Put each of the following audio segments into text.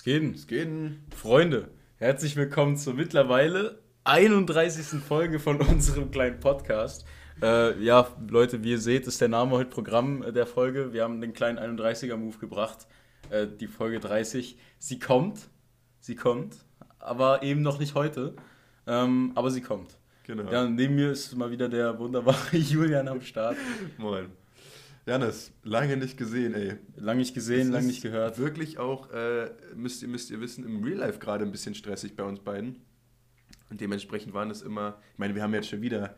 Es geht. Es geht. Freunde, herzlich willkommen zur mittlerweile 31. Folge von unserem kleinen Podcast. Äh, ja, Leute, wie ihr seht, ist der Name heute Programm der Folge. Wir haben den kleinen 31er-Move gebracht. Äh, die Folge 30. Sie kommt. Sie kommt. Aber eben noch nicht heute. Ähm, aber sie kommt. Genau. Ja, neben mir ist mal wieder der wunderbare Julian am Start. Moin. Janis, lange nicht gesehen, ey. Lange nicht gesehen, lange nicht gehört. Wirklich auch, äh, müsst, ihr, müsst ihr wissen, im Real Life gerade ein bisschen stressig bei uns beiden. Und dementsprechend waren es immer, ich meine, wir haben jetzt schon wieder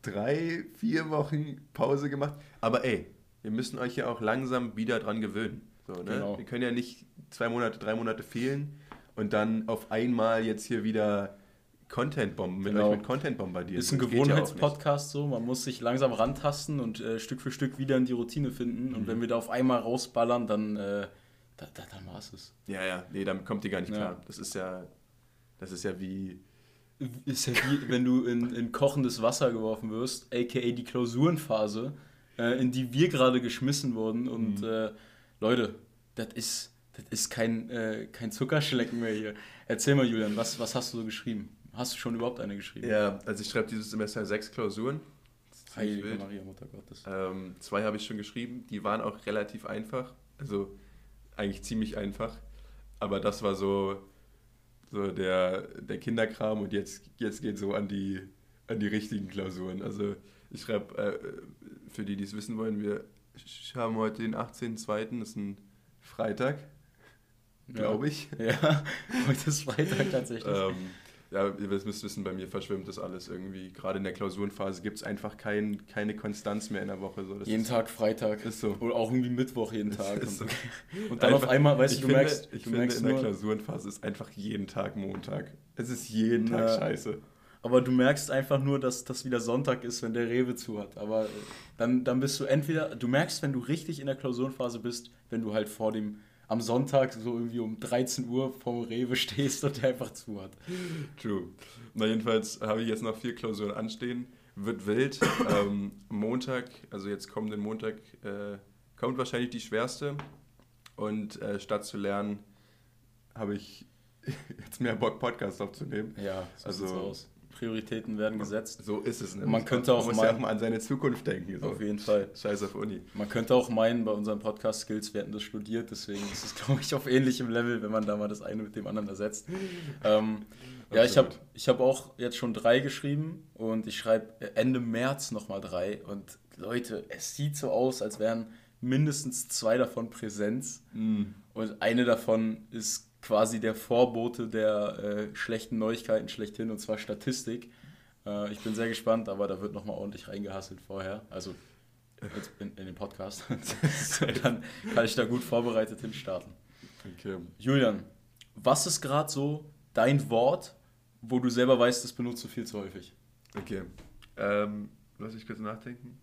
drei, vier Wochen Pause gemacht. Aber ey, wir müssen euch ja auch langsam wieder dran gewöhnen. So, ne? genau. Wir können ja nicht zwei Monate, drei Monate fehlen und dann auf einmal jetzt hier wieder Content bomben, mit genau. euch mit Content bombardieren. Ist ein Gewohnheitspodcast so, man muss sich langsam rantasten und äh, Stück für Stück wieder in die Routine finden. Mhm. Und wenn wir da auf einmal rausballern, dann, äh, da, da, dann war es. Ja, ja, nee, damit kommt ihr gar nicht ja. klar. Das ist ja, das ist ja wie. Ist ja wie, wenn du in, in kochendes Wasser geworfen wirst, aka die Klausurenphase, äh, in die wir gerade geschmissen wurden. Und mhm. Äh, Leute, das ist, das ist kein, äh, kein Zuckerschlecken mehr hier. Erzähl mal, Julian, was, was hast du so geschrieben? Hast du schon überhaupt eine geschrieben? Ja, also ich schreibe dieses Semester sechs Klausuren. Heilige Maria, Mutter Gottes. Ähm, zwei habe ich schon geschrieben, die waren auch relativ einfach. Also eigentlich ziemlich einfach. Aber das war so, so der, der Kinderkram und jetzt, jetzt geht so an die, an die richtigen Klausuren. Also ich schreibe, äh, für die, die es wissen wollen, wir haben heute den 18.02., das ist ein Freitag, glaube ich. Ja, heute ist Freitag tatsächlich. ähm, ja, ihr müsst wissen, bei mir verschwimmt das alles irgendwie. Gerade in der Klausurenphase gibt es einfach kein, keine Konstanz mehr in der Woche. So, jeden Tag Freitag. Ist so. Oder auch irgendwie Mittwoch jeden Tag. Und, so. und, dann einfach, auf einmal, weißt du, du finde, merkst. Ich du finde, merkst in der Klausurenphase ist einfach jeden Tag Montag. Es ist jeden Tag ja. scheiße. Aber du merkst einfach nur, dass das wieder Sonntag ist, wenn der Rewe zu hat. Aber äh, dann, dann bist du entweder, du merkst, wenn du richtig in der Klausurenphase bist, wenn du halt vor dem am Sonntag so irgendwie um 13 Uhr vorm Rewe stehst und der einfach zu hat. True. Na, jedenfalls habe ich jetzt noch vier Klausuren anstehen. Wird wild. ähm, Montag, also jetzt kommenden Montag, äh, kommt wahrscheinlich die schwerste. Und äh, statt zu lernen, habe ich jetzt mehr Bock, Podcast aufzunehmen. Ja, so also aus. Prioritäten werden gesetzt. So ist es. Ne? Man könnte auch man meinen, ja auch mal an seine Zukunft denken. So. Auf jeden Fall. Scheiß auf Uni. Man könnte auch meinen, bei unseren Podcast-Skills, wir hätten das studiert, deswegen ist es, glaube ich, auf ähnlichem Level, wenn man da mal das eine mit dem anderen ersetzt. Ähm, ja, ich habe ich hab auch jetzt schon drei geschrieben und ich schreibe Ende März nochmal drei. Und Leute, es sieht so aus, als wären mindestens zwei davon Präsenz. Mm. Und eine davon ist quasi der Vorbote der äh, schlechten Neuigkeiten schlechthin, und zwar Statistik. Äh, ich bin sehr gespannt, aber da wird nochmal ordentlich reingehasselt vorher. Also in, in den Podcast. Dann kann ich da gut vorbereitet hinstarten. Okay. Julian, was ist gerade so dein Wort, wo du selber weißt, das benutzt du viel zu häufig? Okay. Ähm, lass ich kurz nachdenken.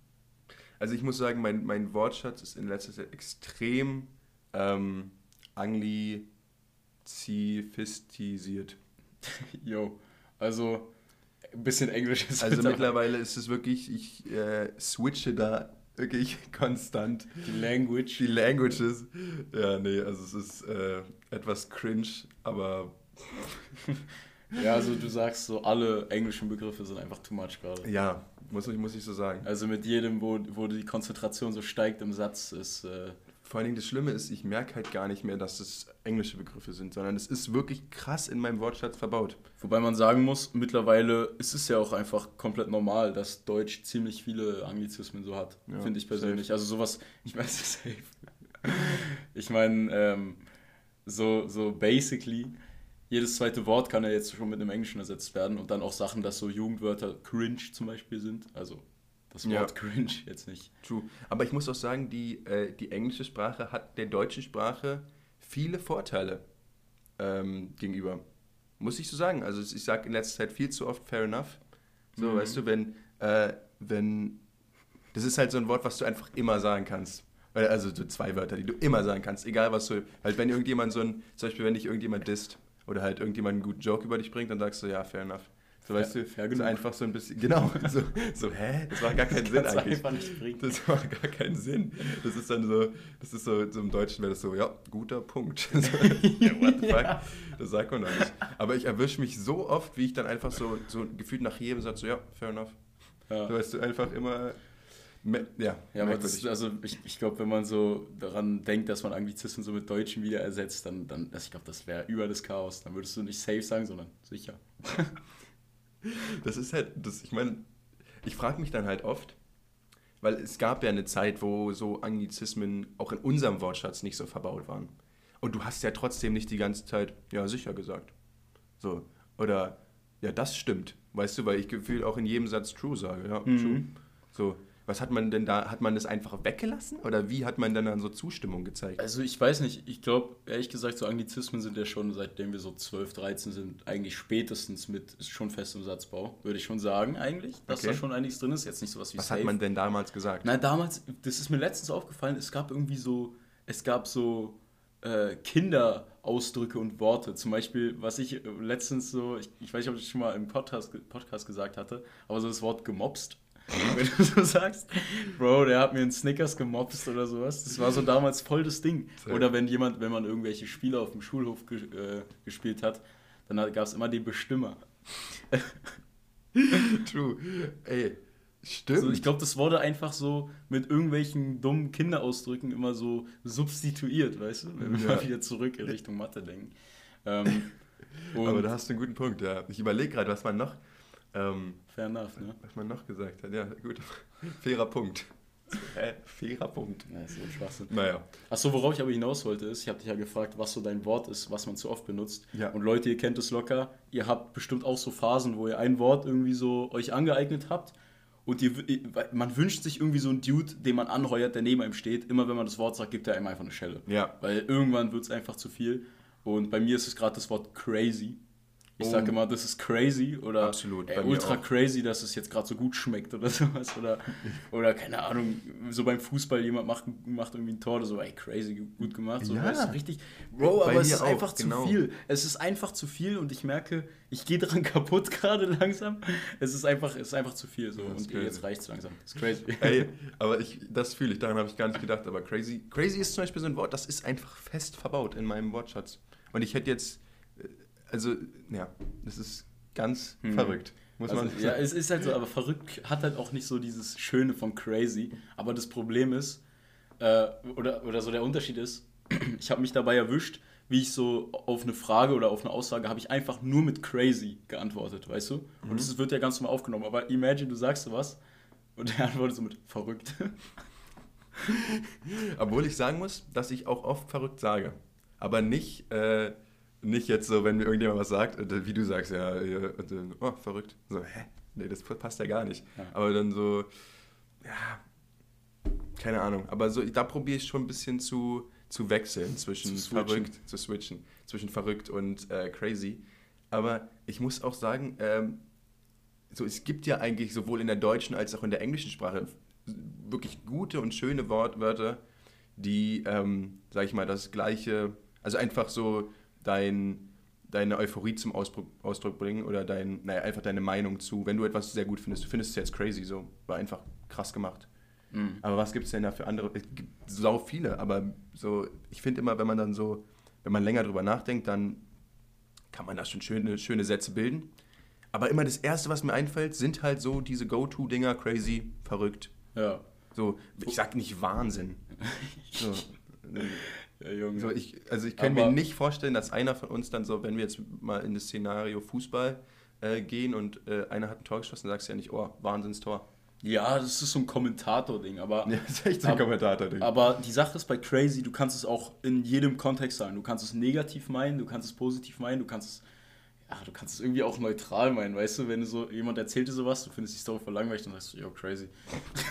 Also ich muss sagen, mein, mein Wortschatz ist in letzter Zeit extrem ähm, angli zifistisiert. Jo, also ein bisschen Englisch ist Also mittlerweile ist es wirklich, ich äh, switche da wirklich konstant. Die Language. Die Languages. Ja, nee, also es ist äh, etwas cringe, aber. ja, also du sagst so, alle englischen Begriffe sind einfach too much gerade. Ja, muss ich, muss ich so sagen. Also mit jedem, wo, wo die Konzentration so steigt im Satz, ist. Äh, vor allen Dingen das Schlimme ist, ich merke halt gar nicht mehr, dass es englische Begriffe sind, sondern es ist wirklich krass in meinem Wortschatz verbaut. Wobei man sagen muss, mittlerweile ist es ja auch einfach komplett normal, dass Deutsch ziemlich viele Anglizismen so hat, ja, finde ich persönlich. Safe. Also sowas, ich meine, safe. ich meine, ähm, so, so basically, jedes zweite Wort kann ja jetzt schon mit einem Englischen ersetzt werden und dann auch Sachen, dass so Jugendwörter cringe zum Beispiel sind, also das Wort ja. cringe jetzt nicht. True. Aber ich muss auch sagen, die, äh, die englische Sprache hat der deutschen Sprache viele Vorteile ähm, gegenüber. Muss ich so sagen. Also ich sage in letzter Zeit viel zu oft fair enough. So, mhm. weißt du, wenn, äh, wenn, das ist halt so ein Wort, was du einfach immer sagen kannst. Also so zwei Wörter, die du immer sagen kannst, egal was du, halt wenn irgendjemand so ein, zum Beispiel wenn dich irgendjemand disst oder halt irgendjemand einen guten Joke über dich bringt, dann sagst du, ja, fair enough. So, weißt du, fair so einfach so ein bisschen, genau, so, so hä, das war gar keinen Sinn eigentlich. Das war gar keinen Sinn. Das ist dann so, das ist so, so im Deutschen wäre das so, ja, guter Punkt. So, what the fuck? Das sagt man doch nicht. Aber ich erwische mich so oft, wie ich dann einfach so, so gefühlt nach jedem Satz so, ja, fair enough. Ja. So, weißt du, einfach immer ja, ja aber das, also ich, ich glaube, wenn man so daran denkt, dass man Anglizismen so mit Deutschen wieder ersetzt, dann, dann also ich glaube, das wäre über das Chaos. Dann würdest du nicht safe sagen, sondern sicher. Das ist halt, das, ich meine, ich frage mich dann halt oft, weil es gab ja eine Zeit, wo so Anglizismen auch in unserem Wortschatz nicht so verbaut waren. Und du hast ja trotzdem nicht die ganze Zeit, ja, sicher gesagt. So. Oder, ja, das stimmt. Weißt du, weil ich gefühlt auch in jedem Satz true sage. Ja, mhm. true. So. Was hat man denn da, hat man das einfach weggelassen oder wie hat man dann, dann so Zustimmung gezeigt? Also ich weiß nicht, ich glaube, ehrlich gesagt, so Anglizismen sind ja schon, seitdem wir so 12, 13 sind, eigentlich spätestens mit, schon fest im Satzbau, würde ich schon sagen eigentlich, dass okay. da schon einiges drin ist, jetzt nicht sowas wie Was safe. hat man denn damals gesagt? Nein, damals, das ist mir letztens aufgefallen, es gab irgendwie so, es gab so äh, Kinderausdrücke und Worte. Zum Beispiel, was ich letztens so, ich, ich weiß nicht, ob ich das schon mal im Podcast, Podcast gesagt hatte, aber so das Wort gemobst wenn du so sagst, Bro, der hat mir einen Snickers gemobst oder sowas. Das war so damals voll das Ding. Oder wenn jemand, wenn man irgendwelche Spiele auf dem Schulhof ge äh, gespielt hat, dann gab es immer den Bestimmer. True. Ey, stimmt. Also ich glaube, das wurde einfach so mit irgendwelchen dummen Kinderausdrücken immer so substituiert, weißt du? Wenn wir ja. mal wieder zurück in Richtung Mathe denken. Ähm, Aber da hast du einen guten Punkt, ja. Ich überlege gerade, was man noch ähm, Fair enough, ne? Was man noch gesagt hat, ja, gut. Fairer Punkt. Hä? Fairer Punkt. Ja, ist so ein Schwachsinn. Naja. Achso, worauf ich aber hinaus wollte, ist, ich habe dich ja gefragt, was so dein Wort ist, was man zu oft benutzt. Ja. Und Leute, ihr kennt es locker, ihr habt bestimmt auch so Phasen, wo ihr ein Wort irgendwie so euch angeeignet habt und ihr, man wünscht sich irgendwie so einen Dude, den man anheuert, der neben einem steht. Immer wenn man das Wort sagt, gibt er einem einfach eine Schelle. Ja. Weil irgendwann wird es einfach zu viel. Und bei mir ist es gerade das Wort crazy. Ich oh. sage immer, das ist crazy oder Absolut, ey, ultra crazy, dass es jetzt gerade so gut schmeckt oder sowas. Oder, oder keine Ahnung, so beim Fußball jemand macht, macht irgendwie ein Tor oder so, ey, crazy, gut gemacht. So, ja. weißt richtig. Bro, aber es ist auch, einfach genau. zu viel. Es ist einfach zu viel und ich merke, ich gehe dran kaputt gerade langsam. Es ist einfach, es ist einfach zu viel so und crazy. jetzt reicht es langsam. Das ist crazy. Ey, aber ich, das fühle ich, daran habe ich gar nicht gedacht. Aber crazy, crazy ist zum Beispiel so ein Wort, das ist einfach fest verbaut in meinem Wortschatz. Und ich hätte jetzt also, ja, das ist ganz hm. verrückt. Muss also, man sagen. Ja, es ist halt so, aber verrückt hat halt auch nicht so dieses Schöne von crazy. Aber das Problem ist, äh, oder, oder so der Unterschied ist, ich habe mich dabei erwischt, wie ich so auf eine Frage oder auf eine Aussage habe ich einfach nur mit crazy geantwortet, weißt du? Und mhm. das wird ja ganz normal aufgenommen. Aber imagine, du sagst so was und der antwortet so mit verrückt. Obwohl ich sagen muss, dass ich auch oft verrückt sage. Aber nicht. Äh, nicht jetzt so, wenn mir irgendjemand was sagt, wie du sagst, ja, und dann, oh, verrückt. So, hä? Nee, das passt ja gar nicht. Ja. Aber dann so, ja, keine Ahnung. Aber so, da probiere ich schon ein bisschen zu, zu wechseln zwischen zu verrückt, zu switchen, zwischen verrückt und äh, crazy. Aber ich muss auch sagen, ähm, so, es gibt ja eigentlich sowohl in der deutschen als auch in der englischen Sprache wirklich gute und schöne Wortwörter, die, ähm, sag ich mal, das gleiche, also einfach so dein, deine Euphorie zum Ausdruck, Ausdruck bringen oder dein, naja, einfach deine Meinung zu, wenn du etwas sehr gut findest. Du findest es jetzt crazy, so, war einfach krass gemacht. Mhm. Aber was gibt es denn da für andere? Es gibt sau viele, aber so, ich finde immer, wenn man dann so, wenn man länger drüber nachdenkt, dann kann man da schon schöne, schöne Sätze bilden. Aber immer das Erste, was mir einfällt, sind halt so diese Go-To-Dinger, crazy, verrückt. Ja. So, ich sag nicht Wahnsinn. So, ja, Junge. So, ich, also ich kann mir nicht vorstellen, dass einer von uns dann so, wenn wir jetzt mal in das Szenario Fußball äh, gehen und äh, einer hat ein Tor geschossen, dann sagst du ja nicht, oh, Wahnsinnstor. Ja, das ist so ein Kommentator-Ding, aber. Ja, das ist echt so ein Kommentator-Ding. Aber die Sache ist bei Crazy, du kannst es auch in jedem Kontext sagen. Du kannst es negativ meinen, du kannst es positiv meinen, du kannst es. Ja, du kannst es irgendwie auch neutral meinen, weißt du, wenn du so, jemand erzählt dir sowas, du findest die Story voll langweilig, dann sagst du, yo, crazy.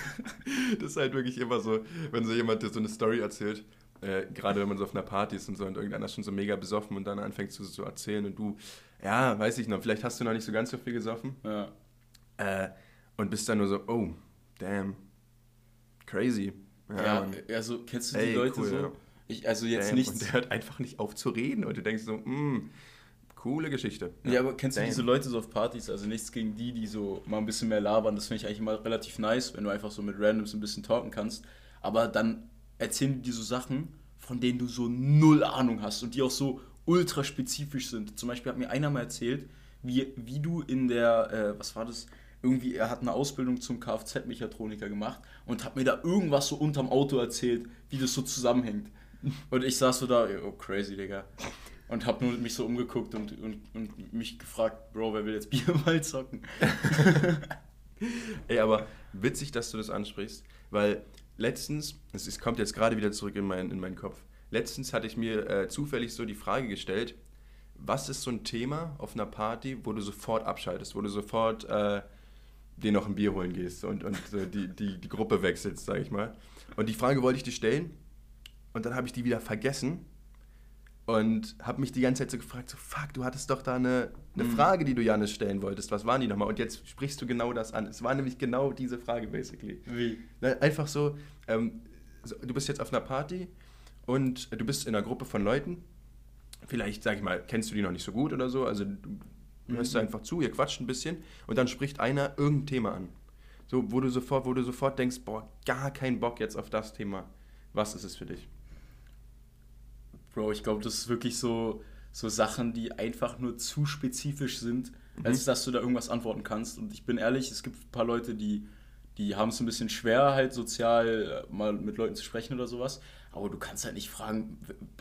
das ist halt wirklich immer so, wenn so jemand dir so eine Story erzählt äh, gerade wenn man so auf einer Party ist und so und irgendeiner ist schon so mega besoffen und dann anfängt zu so erzählen und du, ja, weiß ich noch, vielleicht hast du noch nicht so ganz so viel gesoffen. Ja. Äh, und bist dann nur so, oh, damn, crazy. Ja, ja also kennst du die Ey, Leute cool, so? Ja. Ich, also jetzt damn. nicht. Und der hört einfach nicht auf zu reden und du denkst so, mm, Coole Geschichte. Ja, ja aber kennst Damn. du diese Leute so auf Partys? Also nichts gegen die, die so mal ein bisschen mehr labern. Das finde ich eigentlich immer relativ nice, wenn du einfach so mit Randoms ein bisschen talken kannst. Aber dann erzählen die dir so Sachen, von denen du so null Ahnung hast und die auch so ultra spezifisch sind. Zum Beispiel hat mir einer mal erzählt, wie, wie du in der, äh, was war das? Irgendwie, er hat eine Ausbildung zum Kfz-Mechatroniker gemacht und hat mir da irgendwas so unterm Auto erzählt, wie das so zusammenhängt. Und ich saß so da, oh crazy, Digga. Und hab nur mich so umgeguckt und, und, und mich gefragt, Bro, wer will jetzt Bierball zocken? Ey, aber witzig, dass du das ansprichst, weil letztens, es kommt jetzt gerade wieder zurück in, mein, in meinen Kopf, letztens hatte ich mir äh, zufällig so die Frage gestellt, was ist so ein Thema auf einer Party, wo du sofort abschaltest, wo du sofort äh, dir noch ein Bier holen gehst und, und äh, die, die, die Gruppe wechselst, sag ich mal. Und die Frage wollte ich dir stellen und dann habe ich die wieder vergessen und habe mich die ganze Zeit so gefragt, so fuck, du hattest doch da eine, eine mhm. Frage, die du Janis stellen wolltest. Was waren die nochmal? Und jetzt sprichst du genau das an. Es war nämlich genau diese Frage, basically. Wie? Einfach so, ähm, so, du bist jetzt auf einer Party und du bist in einer Gruppe von Leuten. Vielleicht, sag ich mal, kennst du die noch nicht so gut oder so. Also du mhm. hörst einfach zu, ihr quatscht ein bisschen und dann spricht einer irgendein Thema an. So, wo du sofort, wo du sofort denkst, boah, gar keinen Bock jetzt auf das Thema. Was ist es für dich? Bro, ich glaube, das ist wirklich so, so Sachen, die einfach nur zu spezifisch sind, mhm. als dass du da irgendwas antworten kannst. Und ich bin ehrlich, es gibt ein paar Leute, die, die haben es ein bisschen schwer, halt sozial äh, mal mit Leuten zu sprechen oder sowas. Aber du kannst halt nicht fragen,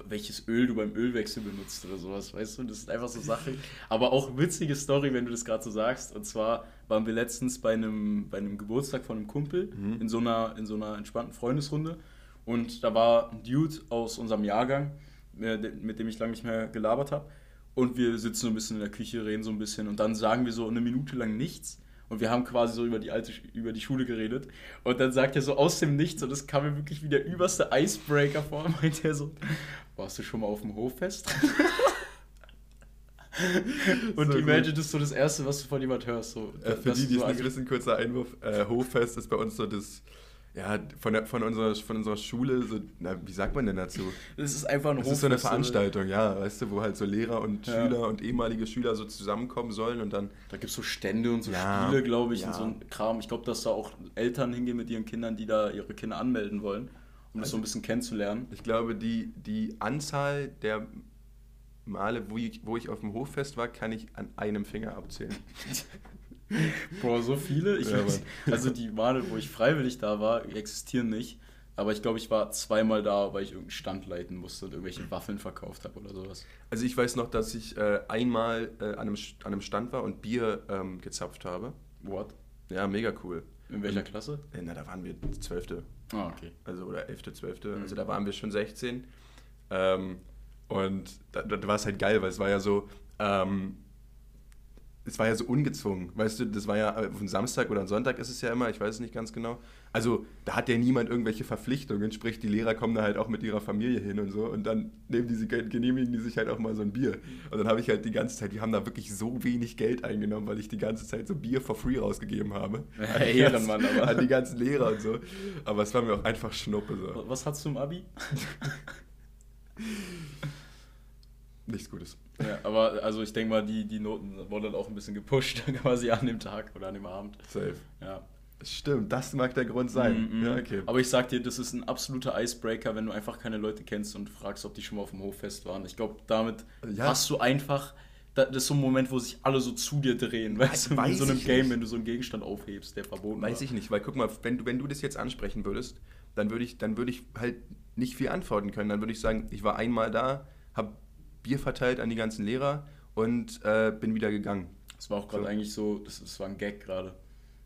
welches Öl du beim Ölwechsel benutzt oder sowas, weißt du? Das ist einfach so Sache. Aber auch witzige Story, wenn du das gerade so sagst. Und zwar waren wir letztens bei einem, bei einem Geburtstag von einem Kumpel mhm. in, so einer, in so einer entspannten Freundesrunde. Und da war ein Dude aus unserem Jahrgang, mit dem ich lange nicht mehr gelabert habe. Und wir sitzen so ein bisschen in der Küche, reden so ein bisschen und dann sagen wir so eine Minute lang nichts. Und wir haben quasi so über die alte, über die Schule geredet. Und dann sagt er so aus dem Nichts, und das kam mir wirklich wie der überste Icebreaker vor, meint er so, warst du schon mal auf dem Hoffest? und so Imagine gut. ist so das Erste, was du von jemand hörst. So, äh, für die, die es nicht wissen, kurzer Einwurf, äh, Hoffest ist bei uns so das ja, von, der, von, unserer, von unserer Schule, so, na, wie sagt man denn dazu? Das ist einfach ein Das ist so eine Veranstaltung, ja, weißt du, wo halt so Lehrer und ja. Schüler und ehemalige Schüler so zusammenkommen sollen und dann. Da gibt es so Stände und so ja, Spiele, glaube ich, ja. und so ein Kram. Ich glaube, dass da auch Eltern hingehen mit ihren Kindern, die da ihre Kinder anmelden wollen, um also, das so ein bisschen kennenzulernen. Ich glaube, die, die Anzahl der Male, wo ich, wo ich auf dem Hoffest war, kann ich an einem Finger abzählen. Boah, so viele? Ich ja, also die Male, wo ich freiwillig da war, existieren nicht. Aber ich glaube, ich war zweimal da, weil ich irgendeinen Stand leiten musste und irgendwelche Waffeln verkauft habe oder sowas. Also ich weiß noch, dass ich äh, einmal äh, an, einem, an einem Stand war und Bier ähm, gezapft habe. What? Ja, mega cool. In welcher Klasse? Äh, na, da waren wir Zwölfte. Ah, okay. Also, oder Elfte, Zwölfte. Mhm. Also da waren wir schon 16. Ähm, und da, da war es halt geil, weil es war ja so, ähm, es war ja so ungezwungen, weißt du, das war ja auf einen Samstag oder einen Sonntag ist es ja immer, ich weiß es nicht ganz genau. Also da hat ja niemand irgendwelche Verpflichtungen, sprich die Lehrer kommen da halt auch mit ihrer Familie hin und so und dann nehmen die, genehmigen die sich halt auch mal so ein Bier. Und dann habe ich halt die ganze Zeit, wir haben da wirklich so wenig Geld eingenommen, weil ich die ganze Zeit so Bier for free rausgegeben habe. Ja, Ehrenmann, aber. An die ganzen Lehrer und so. Aber es war mir auch einfach Schnuppe so. Was hast du im Abi? Nichts Gutes. Ja, aber also ich denke mal, die, die Noten wurden dann auch ein bisschen gepusht quasi an dem Tag oder an dem Abend. Safe. Ja. Stimmt, das mag der Grund sein. Mm -mm. Ja, okay. Aber ich sag dir, das ist ein absoluter Icebreaker, wenn du einfach keine Leute kennst und fragst, ob die schon mal auf dem Hoffest waren. Ich glaube, damit ja. hast du einfach, das ist so ein Moment, wo sich alle so zu dir drehen, weißt du, in so einem Game, nicht. wenn du so einen Gegenstand aufhebst, der verboten Weiß war. ich nicht, weil guck mal, wenn du, wenn du das jetzt ansprechen würdest, dann würde ich, dann würde ich halt nicht viel antworten können. Dann würde ich sagen, ich war einmal da, habe Bier verteilt an die ganzen Lehrer und äh, bin wieder gegangen. Das war auch gerade so. eigentlich so, das, das war ein Gag gerade.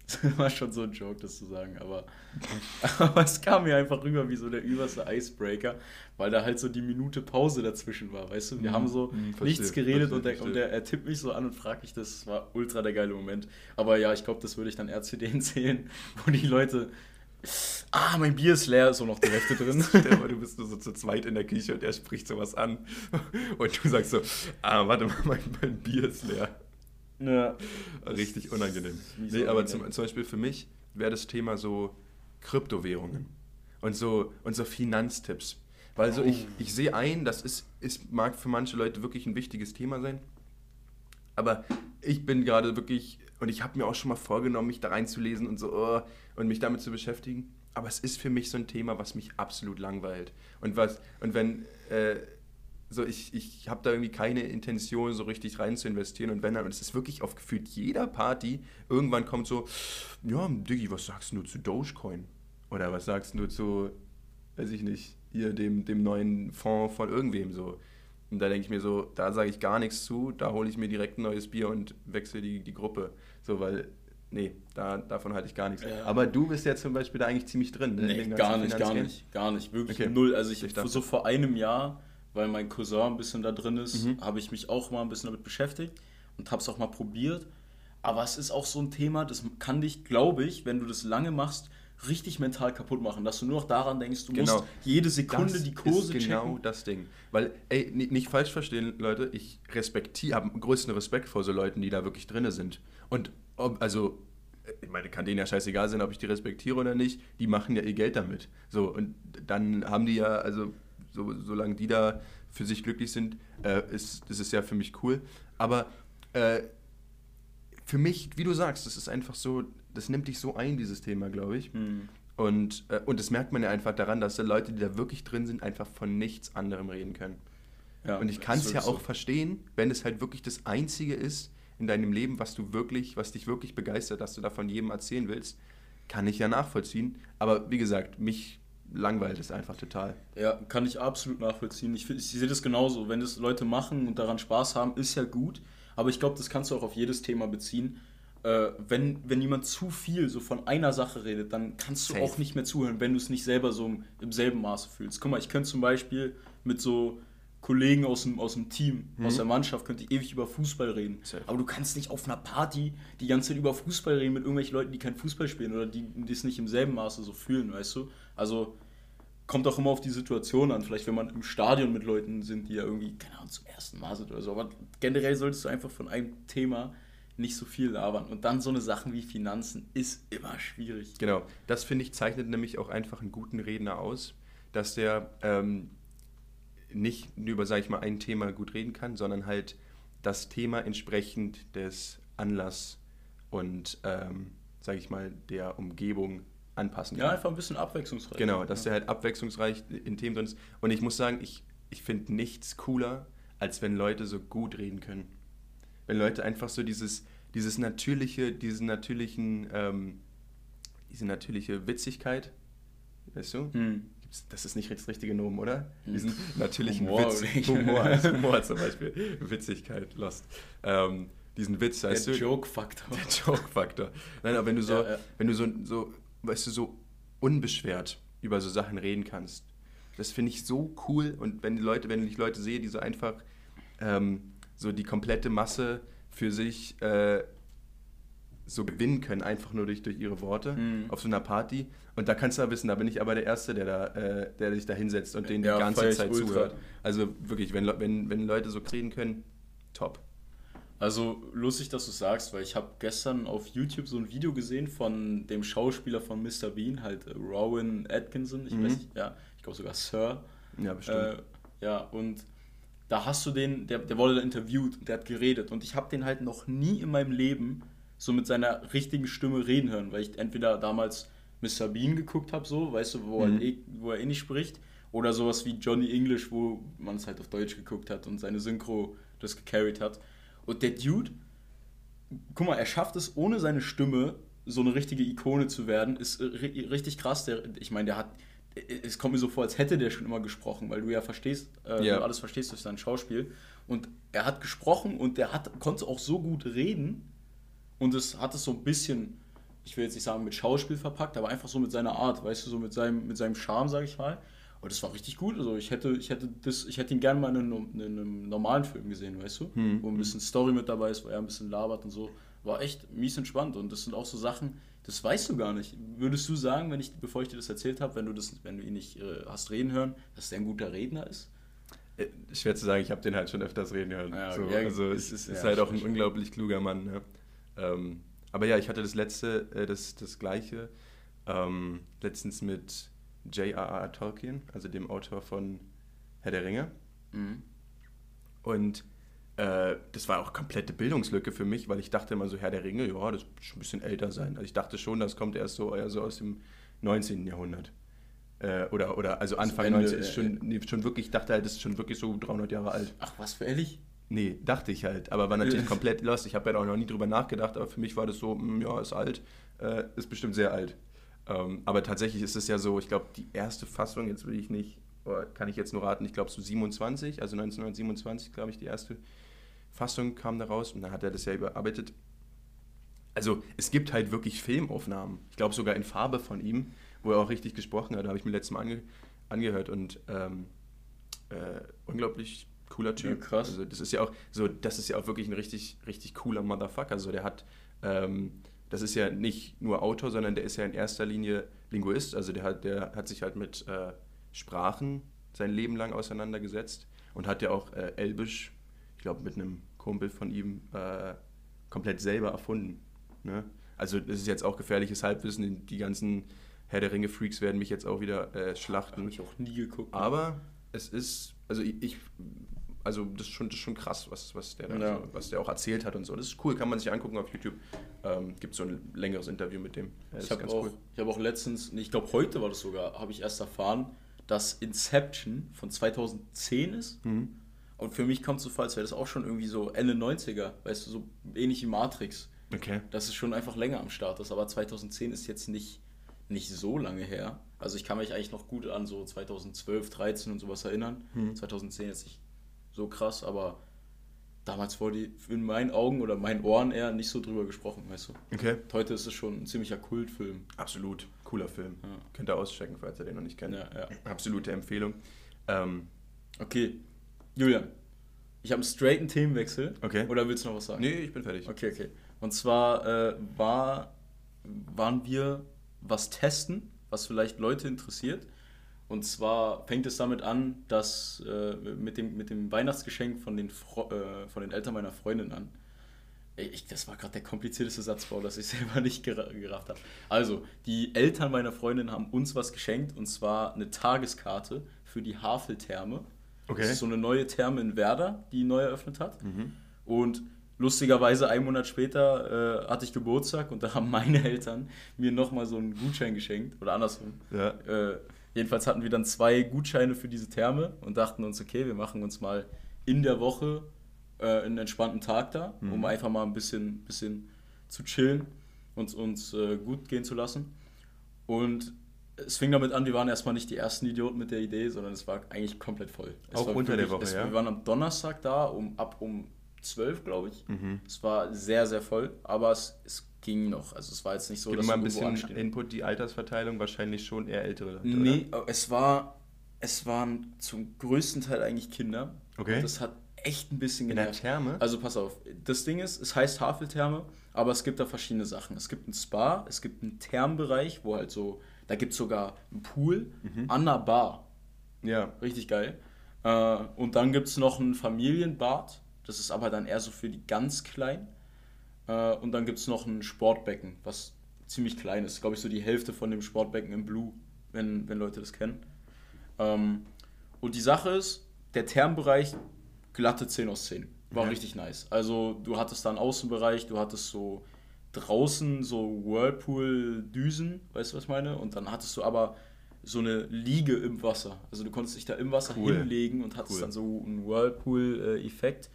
Das war schon so ein Joke, das zu sagen, aber, aber es kam mir einfach rüber wie so der überste Icebreaker, weil da halt so die Minute Pause dazwischen war, weißt du? Wir mhm. haben so mhm, nichts geredet verstehe, und, der, und der, er tippt mich so an und fragt mich das. Das war ultra der geile Moment. Aber ja, ich glaube, das würde ich dann eher zu denen zählen, wo die Leute Ah, mein Bier ist leer, ist auch noch die Hälfte drin. Stell mal, du bist nur so zu zweit in der Küche und er spricht sowas an. Und du sagst so, ah, warte mal, mein, mein Bier ist leer. Ja. Richtig unangenehm. Nee, aber zum, zum Beispiel für mich wäre das Thema so Kryptowährungen und so, und so Finanztipps. Weil so ich, oh. ich sehe ein, das ist, ist, mag für manche Leute wirklich ein wichtiges Thema sein. Aber ich bin gerade wirklich, und ich habe mir auch schon mal vorgenommen, mich da reinzulesen und so, oh, und mich damit zu beschäftigen. Aber es ist für mich so ein Thema, was mich absolut langweilt. Und was, und wenn, äh, so ich, ich habe da irgendwie keine Intention, so richtig rein zu investieren. Und wenn dann, und es ist wirklich auf gefühlt jeder Party, irgendwann kommt so, ja, Diggi, was sagst du zu Dogecoin? Oder was sagst du zu, weiß ich nicht, hier dem, dem neuen Fonds von irgendwem so. Und da denke ich mir so, da sage ich gar nichts zu, da hole ich mir direkt ein neues Bier und wechsle die, die Gruppe. So, weil, nee, da, davon halte ich gar nichts. Ja. Aber du bist ja zum Beispiel da eigentlich ziemlich drin. Ne? Nee, gar nicht, gar nicht, gar nicht. Wirklich okay. null. Also ich, ich so vor einem Jahr, weil mein Cousin ein bisschen da drin ist, mhm. habe ich mich auch mal ein bisschen damit beschäftigt und habe es auch mal probiert. Aber es ist auch so ein Thema, das kann dich, glaube ich, wenn du das lange machst, richtig mental kaputt machen, dass du nur noch daran denkst, du genau. musst jede Sekunde das die Kurse ist genau checken. das Ding. Weil, ey, nicht falsch verstehen, Leute, ich respektiere, habe größten Respekt vor so Leuten, die da wirklich drin sind. Und, also, ich meine, kann denen ja scheißegal sein, ob ich die respektiere oder nicht, die machen ja ihr Geld damit. So, und dann haben die ja, also, so, solange die da für sich glücklich sind, äh, ist, das ist ja für mich cool. Aber, äh, für mich, wie du sagst, das ist einfach so, das nimmt dich so ein, dieses Thema, glaube ich. Hm. Und, äh, und das merkt man ja einfach daran, dass die Leute, die da wirklich drin sind, einfach von nichts anderem reden können. Ja, und ich kann es ja auch so. verstehen, wenn es halt wirklich das Einzige ist in deinem Leben, was du wirklich, was dich wirklich begeistert, dass du davon jedem erzählen willst, kann ich ja nachvollziehen. Aber wie gesagt, mich langweilt es einfach total. Ja, kann ich absolut nachvollziehen. Ich, ich sehe das genauso. Wenn das Leute machen und daran Spaß haben, ist ja gut. Aber ich glaube, das kannst du auch auf jedes Thema beziehen äh, wenn, wenn jemand zu viel so von einer Sache redet, dann kannst du Safe. auch nicht mehr zuhören, wenn du es nicht selber so im selben Maße fühlst. Guck mal, ich könnte zum Beispiel mit so Kollegen aus dem, aus dem Team, mhm. aus der Mannschaft, könnte ewig über Fußball reden. Safe. Aber du kannst nicht auf einer Party die ganze Zeit über Fußball reden mit irgendwelchen Leuten, die kein Fußball spielen oder die es nicht im selben Maße so fühlen, weißt du? Also kommt auch immer auf die Situation an. Vielleicht, wenn man im Stadion mit Leuten sind, die ja irgendwie, keine Ahnung, zum ersten Mal sind oder so. Aber generell solltest du einfach von einem Thema nicht so viel labern. Und dann so eine Sachen wie Finanzen ist immer schwierig. Genau, das finde ich zeichnet nämlich auch einfach einen guten Redner aus, dass der ähm, nicht nur über, sage ich mal, ein Thema gut reden kann, sondern halt das Thema entsprechend des Anlass und, ähm, sage ich mal, der Umgebung anpassen kann. Ja, einfach ein bisschen abwechslungsreich. Genau, dass ja. der halt abwechslungsreich in Themen drin ist. Und ich muss sagen, ich, ich finde nichts cooler, als wenn Leute so gut reden können wenn Leute einfach so dieses, dieses natürliche, diesen natürlichen, ähm, diese natürliche Witzigkeit, weißt du? Hm. Das ist nicht das richtige Nomen, oder? Hm. Diesen natürlichen Humor, Witz. Humor, Humor zum Beispiel. Witzigkeit, Lost. Ähm, diesen Witz, weißt der du? Joke-Faktor. Der Joke-Faktor. Nein, aber wenn du so, ja, ja. wenn du so, so, weißt du, so unbeschwert über so Sachen reden kannst, das finde ich so cool. Und wenn die Leute, wenn ich Leute sehe, die so einfach ähm, so die komplette Masse für sich äh, so gewinnen können, einfach nur durch, durch ihre Worte mhm. auf so einer Party. Und da kannst du ja wissen, da bin ich aber der Erste, der, da, äh, der sich da hinsetzt und denen ja, die ganze Zeit ultra. zuhört. Also wirklich, wenn, wenn, wenn Leute so reden können, top. Also lustig, dass du sagst, weil ich habe gestern auf YouTube so ein Video gesehen von dem Schauspieler von Mr. Bean, halt äh, Rowan Atkinson, ich mhm. weiß nicht, ja, ich glaube sogar Sir. Ja, bestimmt. Äh, ja, und da hast du den, der, der wurde interviewt und der hat geredet und ich habe den halt noch nie in meinem Leben so mit seiner richtigen Stimme reden hören, weil ich entweder damals Mr. Bean geguckt habe, so, weißt du, wo, mhm. er, eh, wo er eh nicht spricht, oder sowas wie Johnny English, wo man es halt auf Deutsch geguckt hat und seine Synchro das gecarried hat. Und der Dude, guck mal, er schafft es ohne seine Stimme so eine richtige Ikone zu werden, ist richtig krass. Der, ich meine, der hat es kommt mir so vor, als hätte der schon immer gesprochen, weil du ja verstehst, äh, ja. du alles verstehst durch sein Schauspiel. Und er hat gesprochen und der hat, konnte auch so gut reden und es hat es so ein bisschen, ich will jetzt nicht sagen mit Schauspiel verpackt, aber einfach so mit seiner Art, weißt du, so mit seinem, mit seinem Charme, sag ich mal. Und das war richtig gut. Also ich hätte, ich hätte das, ich hätte ihn gerne mal in einem, in einem normalen Film gesehen, weißt du? Hm. Wo ein bisschen Story mit dabei ist, wo er ein bisschen labert und so. War echt mies entspannt. Und das sind auch so Sachen, das weißt du gar nicht. Würdest du sagen, wenn ich, bevor ich dir das erzählt habe, wenn du das, wenn du ihn nicht äh, hast reden hören, dass der ein guter Redner ist? Äh, schwer zu sagen, ich habe den halt schon öfters reden hören. Ja, so, ja, also es ist, ist ja, halt auch ein unglaublich kluger Mann. Ne? Ähm, aber ja, ich hatte das letzte, äh, das, das gleiche, ähm, letztens mit J.R.R. Tolkien, also dem Autor von Herr der Ringe. Mhm. Und äh, das war auch komplette Bildungslücke für mich, weil ich dachte immer so, Herr der Ringe, ja, das muss schon ein bisschen älter sein. Also ich dachte schon, das kommt erst so, eher so aus dem 19. Jahrhundert. Äh, oder, oder also Anfang Ende, 19 ist äh, schon, nee, schon wirklich, ich dachte halt, das ist schon wirklich so 300 Jahre alt. Ach, was für ehrlich? Nee, dachte ich halt, aber war natürlich komplett lost. Ich habe ja auch noch nie drüber nachgedacht, aber für mich war das so, mh, hm, ja, ist alt, äh, ist bestimmt sehr alt. Ähm, aber tatsächlich ist es ja so, ich glaube, die erste Fassung, jetzt will ich nicht, kann ich jetzt nur raten, ich glaube so 27, also 1927, glaube ich, die erste Fassung kam da raus und dann hat er das ja überarbeitet. Also es gibt halt wirklich Filmaufnahmen, ich glaube sogar in Farbe von ihm, wo er auch richtig gesprochen hat, da habe ich mir letztes Mal ange angehört und ähm, äh, unglaublich cooler Typ. Ja, krass. Also das ist ja auch so, das ist ja auch wirklich ein richtig, richtig cooler Motherfucker. Also der hat, ähm, das ist ja nicht nur Autor, sondern der ist ja in erster Linie Linguist. Also der hat, der hat sich halt mit äh, Sprachen sein Leben lang auseinandergesetzt und hat ja auch äh, Elbisch glaube, mit einem Kumpel von ihm äh, komplett selber erfunden. Ne? Also das ist jetzt auch gefährliches Halbwissen. Die ganzen Herr der Ringe-Freaks werden mich jetzt auch wieder äh, schlachten. Habe ich auch nie geguckt. Aber es ist, also ich, also das ist schon, das ist schon krass, was, was, der ja. so, was der auch erzählt hat und so. Das ist cool, kann man sich angucken auf YouTube. Ähm, Gibt so ein längeres Interview mit dem. Ja, ich habe auch, cool. hab auch letztens, ich glaube heute war das sogar, habe ich erst erfahren, dass Inception von 2010 ist. Mhm. Und für mich kommt es so vor, als wäre das auch schon irgendwie so Ende 90er, weißt du, so ähnlich wie Matrix. Okay. Das ist schon einfach länger am Start ist. Aber 2010 ist jetzt nicht, nicht so lange her. Also ich kann mich eigentlich noch gut an so 2012, 13 und sowas erinnern. Hm. 2010 ist nicht so krass, aber damals wurde in meinen Augen oder meinen Ohren eher nicht so drüber gesprochen, weißt du. Okay. Heute ist es schon ein ziemlicher Kultfilm. Absolut, cooler Film. Ja. Könnt ihr auschecken, falls ihr den noch nicht kennt. Ja, ja. Absolute Empfehlung. Ähm, okay, Julian, ich habe einen straighten Themenwechsel. Okay. Oder willst du noch was sagen? Nee, ich bin fertig. Okay, okay. Und zwar äh, war, waren wir was testen, was vielleicht Leute interessiert. Und zwar fängt es damit an, dass äh, mit, dem, mit dem Weihnachtsgeschenk von den, Fro äh, von den Eltern meiner Freundin an. Ich, das war gerade der komplizierteste Satzbau, dass ich selber nicht gerafft habe. Also, die Eltern meiner Freundin haben uns was geschenkt und zwar eine Tageskarte für die Haveltherme. Okay. Das ist so eine neue Therme in Werder, die neu eröffnet hat. Mhm. Und lustigerweise, einen Monat später äh, hatte ich Geburtstag und da haben meine Eltern mir nochmal so einen Gutschein geschenkt. Oder andersrum. Ja. Äh, jedenfalls hatten wir dann zwei Gutscheine für diese Therme und dachten uns, okay, wir machen uns mal in der Woche äh, einen entspannten Tag da, mhm. um einfach mal ein bisschen, bisschen zu chillen und uns äh, gut gehen zu lassen. Und es fing damit an, wir waren erstmal nicht die ersten Idioten mit der Idee, sondern es war eigentlich komplett voll. Es Auch unter wirklich, der Woche, es, ja? Wir waren am Donnerstag da, um, ab um 12, glaube ich. Mhm. Es war sehr, sehr voll, aber es, es ging noch. Also es war jetzt nicht so, Gib dass mal ein bisschen anstehen. Input, die Altersverteilung wahrscheinlich schon eher ältere Leute, Nee, oder? es war, es waren zum größten Teil eigentlich Kinder. Okay. Und das hat echt ein bisschen genervt. In der Therme? Also pass auf, das Ding ist, es heißt Haveltherme, aber es gibt da verschiedene Sachen. Es gibt ein Spa, es gibt einen Thermbereich, wo halt so da gibt es sogar einen Pool mhm. an der Bar. Ja. Richtig geil. Äh, und dann gibt es noch ein Familienbad. Das ist aber dann eher so für die ganz Kleinen. Äh, und dann gibt es noch ein Sportbecken, was ziemlich klein ist. Glaube ich, so die Hälfte von dem Sportbecken im Blue, wenn, wenn Leute das kennen. Ähm, und die Sache ist, der Thermbereich glatte 10 aus 10. War ja. richtig nice. Also du hattest da einen Außenbereich, du hattest so draußen so Whirlpool-Düsen, weißt du, was ich meine? Und dann hattest du aber so eine Liege im Wasser. Also du konntest dich da im Wasser cool. hinlegen und hattest cool. dann so einen Whirlpool-Effekt.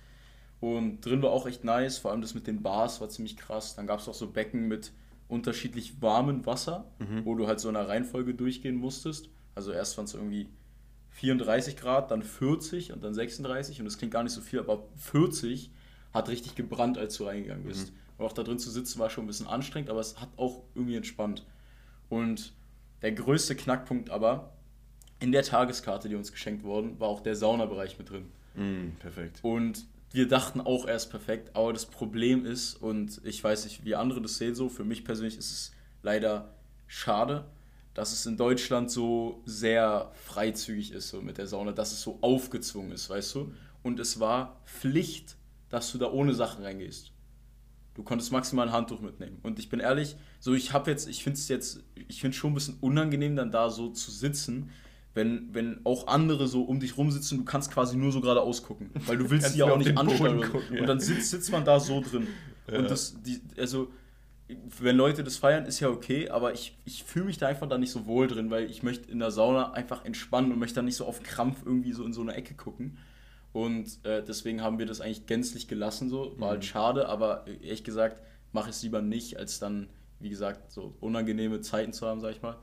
Und drin war auch echt nice, vor allem das mit den Bars war ziemlich krass. Dann gab es auch so Becken mit unterschiedlich warmem Wasser, mhm. wo du halt so in einer Reihenfolge durchgehen musstest. Also erst waren es irgendwie 34 Grad, dann 40 und dann 36 und das klingt gar nicht so viel, aber 40 hat richtig gebrannt, als du reingegangen bist. Mhm. Und auch da drin zu sitzen war schon ein bisschen anstrengend, aber es hat auch irgendwie entspannt. Und der größte Knackpunkt aber in der Tageskarte, die uns geschenkt worden, war auch der Saunabereich mit drin. Mm, perfekt. Und wir dachten auch erst perfekt, aber das Problem ist, und ich weiß nicht, wie andere das sehen so, für mich persönlich ist es leider schade, dass es in Deutschland so sehr freizügig ist so mit der Sauna, dass es so aufgezwungen ist, weißt du? Und es war Pflicht, dass du da ohne Sachen reingehst. Du konntest maximal ein Handtuch mitnehmen. Und ich bin ehrlich, so ich habe jetzt, ich finde es jetzt, ich finde schon ein bisschen unangenehm, dann da so zu sitzen, wenn, wenn auch andere so um dich rumsitzen, du kannst quasi nur so gerade ausgucken, weil du willst sie ja auch nicht anschauen. Gucken, ja. Und dann sitzt, sitzt man da so drin. Ja. Und das, die, also, wenn Leute das feiern, ist ja okay, aber ich, ich fühle mich da einfach da nicht so wohl drin, weil ich möchte in der Sauna einfach entspannen und möchte dann nicht so auf Krampf irgendwie so in so eine Ecke gucken. Und äh, deswegen haben wir das eigentlich gänzlich gelassen, so. War halt mhm. schade, aber ehrlich gesagt, mache ich es lieber nicht, als dann, wie gesagt, so unangenehme Zeiten zu haben, sag ich mal.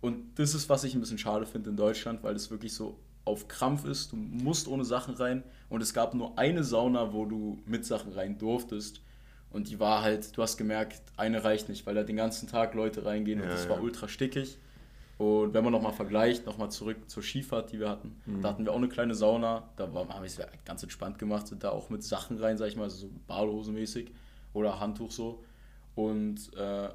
Und das ist, was ich ein bisschen schade finde in Deutschland, weil es wirklich so auf Krampf ist. Du musst ohne Sachen rein. Und es gab nur eine Sauna, wo du mit Sachen rein durftest. Und die war halt, du hast gemerkt, eine reicht nicht, weil da den ganzen Tag Leute reingehen ja, und das ja. war ultra stickig. Und wenn man nochmal vergleicht, nochmal zurück zur Skifahrt, die wir hatten, mhm. da hatten wir auch eine kleine Sauna, da war, haben wir es ganz entspannt gemacht, sind da auch mit Sachen rein, sag ich mal, so Badehose mäßig oder Handtuch so. Und äh,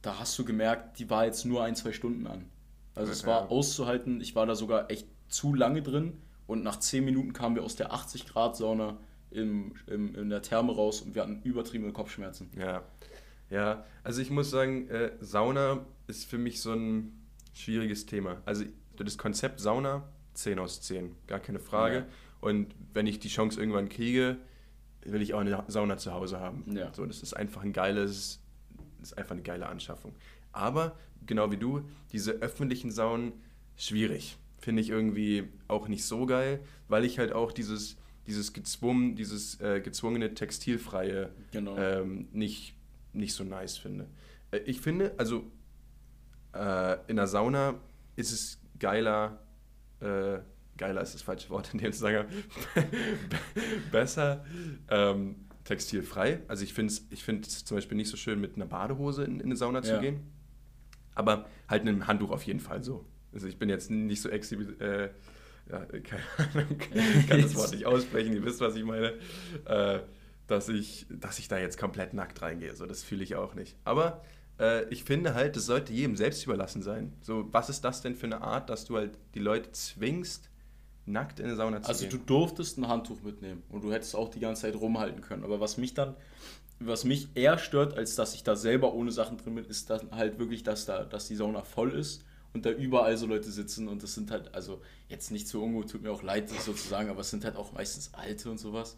da hast du gemerkt, die war jetzt nur ein, zwei Stunden an. Also okay. es war auszuhalten, ich war da sogar echt zu lange drin und nach zehn Minuten kamen wir aus der 80 Grad Sauna im, im, in der Therme raus und wir hatten übertriebene Kopfschmerzen. Ja, ja. Also ich muss sagen, äh, Sauna ist für mich so ein schwieriges Thema. Also das Konzept Sauna, 10 aus 10, gar keine Frage. Ja. Und wenn ich die Chance irgendwann kriege, will ich auch eine Sauna zu Hause haben. Ja. So, das ist einfach ein geiles, ist einfach eine geile Anschaffung. Aber genau wie du, diese öffentlichen Saunen, schwierig. Finde ich irgendwie auch nicht so geil, weil ich halt auch dieses, dieses gezwungen, dieses äh, gezwungene Textilfreie genau. ähm, nicht, nicht so nice finde. Äh, ich finde, also äh, in der Sauna ist es geiler, äh, geiler ist das falsche Wort in dem Zusammenhang, besser ähm, textilfrei. Also ich finde es ich zum Beispiel nicht so schön, mit einer Badehose in, in eine Sauna zu ja. gehen. Aber halt mit einem Handtuch auf jeden Fall so. Also ich bin jetzt nicht so exhibi äh, ja, keine Ahnung, kann das Wort nicht aussprechen, ihr wisst, was ich meine, äh, dass, ich, dass ich da jetzt komplett nackt reingehe. So, das fühle ich auch nicht. Aber äh, ich finde halt, das sollte jedem selbst überlassen sein. So, was ist das denn für eine Art, dass du halt die Leute zwingst, nackt in eine Sauna zu also gehen? Also du durftest ein Handtuch mitnehmen und du hättest auch die ganze Zeit rumhalten können. Aber was mich dann, was mich eher stört, als dass ich da selber ohne Sachen drin bin, ist dann halt wirklich, dass da, dass die Sauna voll ist und da überall so Leute sitzen und das sind halt, also jetzt nicht so ungut, tut mir auch leid, das sozusagen, aber es sind halt auch meistens Alte und sowas.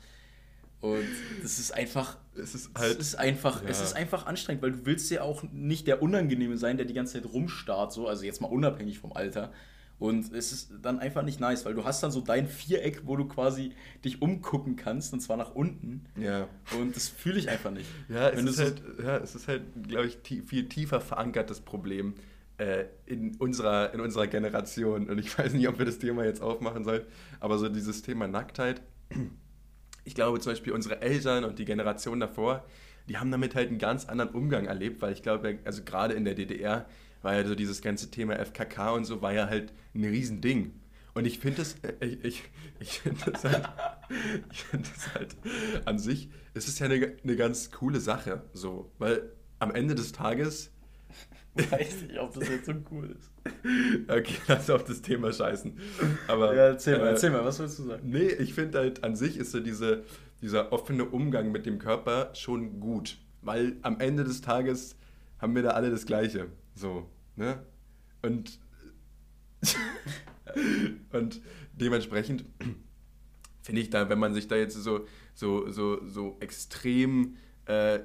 Und das ist einfach, es ist, halt, es ist einfach, ja. es ist einfach anstrengend, weil du willst ja auch nicht der Unangenehme sein, der die ganze Zeit rumstarrt, so, also jetzt mal unabhängig vom Alter. Und es ist dann einfach nicht nice, weil du hast dann so dein Viereck, wo du quasi dich umgucken kannst, und zwar nach unten. Ja. Und das fühle ich einfach nicht. Ja, es, ist, halt, ja, es ist halt, glaube ich, tie viel tiefer verankertes Problem äh, in, unserer, in unserer Generation. Und ich weiß nicht, ob wir das Thema jetzt aufmachen sollen, aber so dieses Thema Nacktheit ich glaube zum Beispiel unsere Eltern und die Generation davor, die haben damit halt einen ganz anderen Umgang erlebt, weil ich glaube, also gerade in der DDR war ja so dieses ganze Thema FKK und so, war ja halt ein Riesending. Und ich finde das, äh, ich, ich, ich finde das, halt, find das halt an sich, es ist ja eine, eine ganz coole Sache, so, weil am Ende des Tages Weiß nicht, ob das jetzt so cool ist. Okay, lass auf das Thema scheißen. Aber, ja, erzähl mal, äh, erzähl mal, was willst du sagen? Nee, ich finde halt an sich ist so diese, dieser offene Umgang mit dem Körper schon gut. Weil am Ende des Tages haben wir da alle das Gleiche. So, ne? Und, und dementsprechend finde ich da, wenn man sich da jetzt so, so, so, so extrem äh,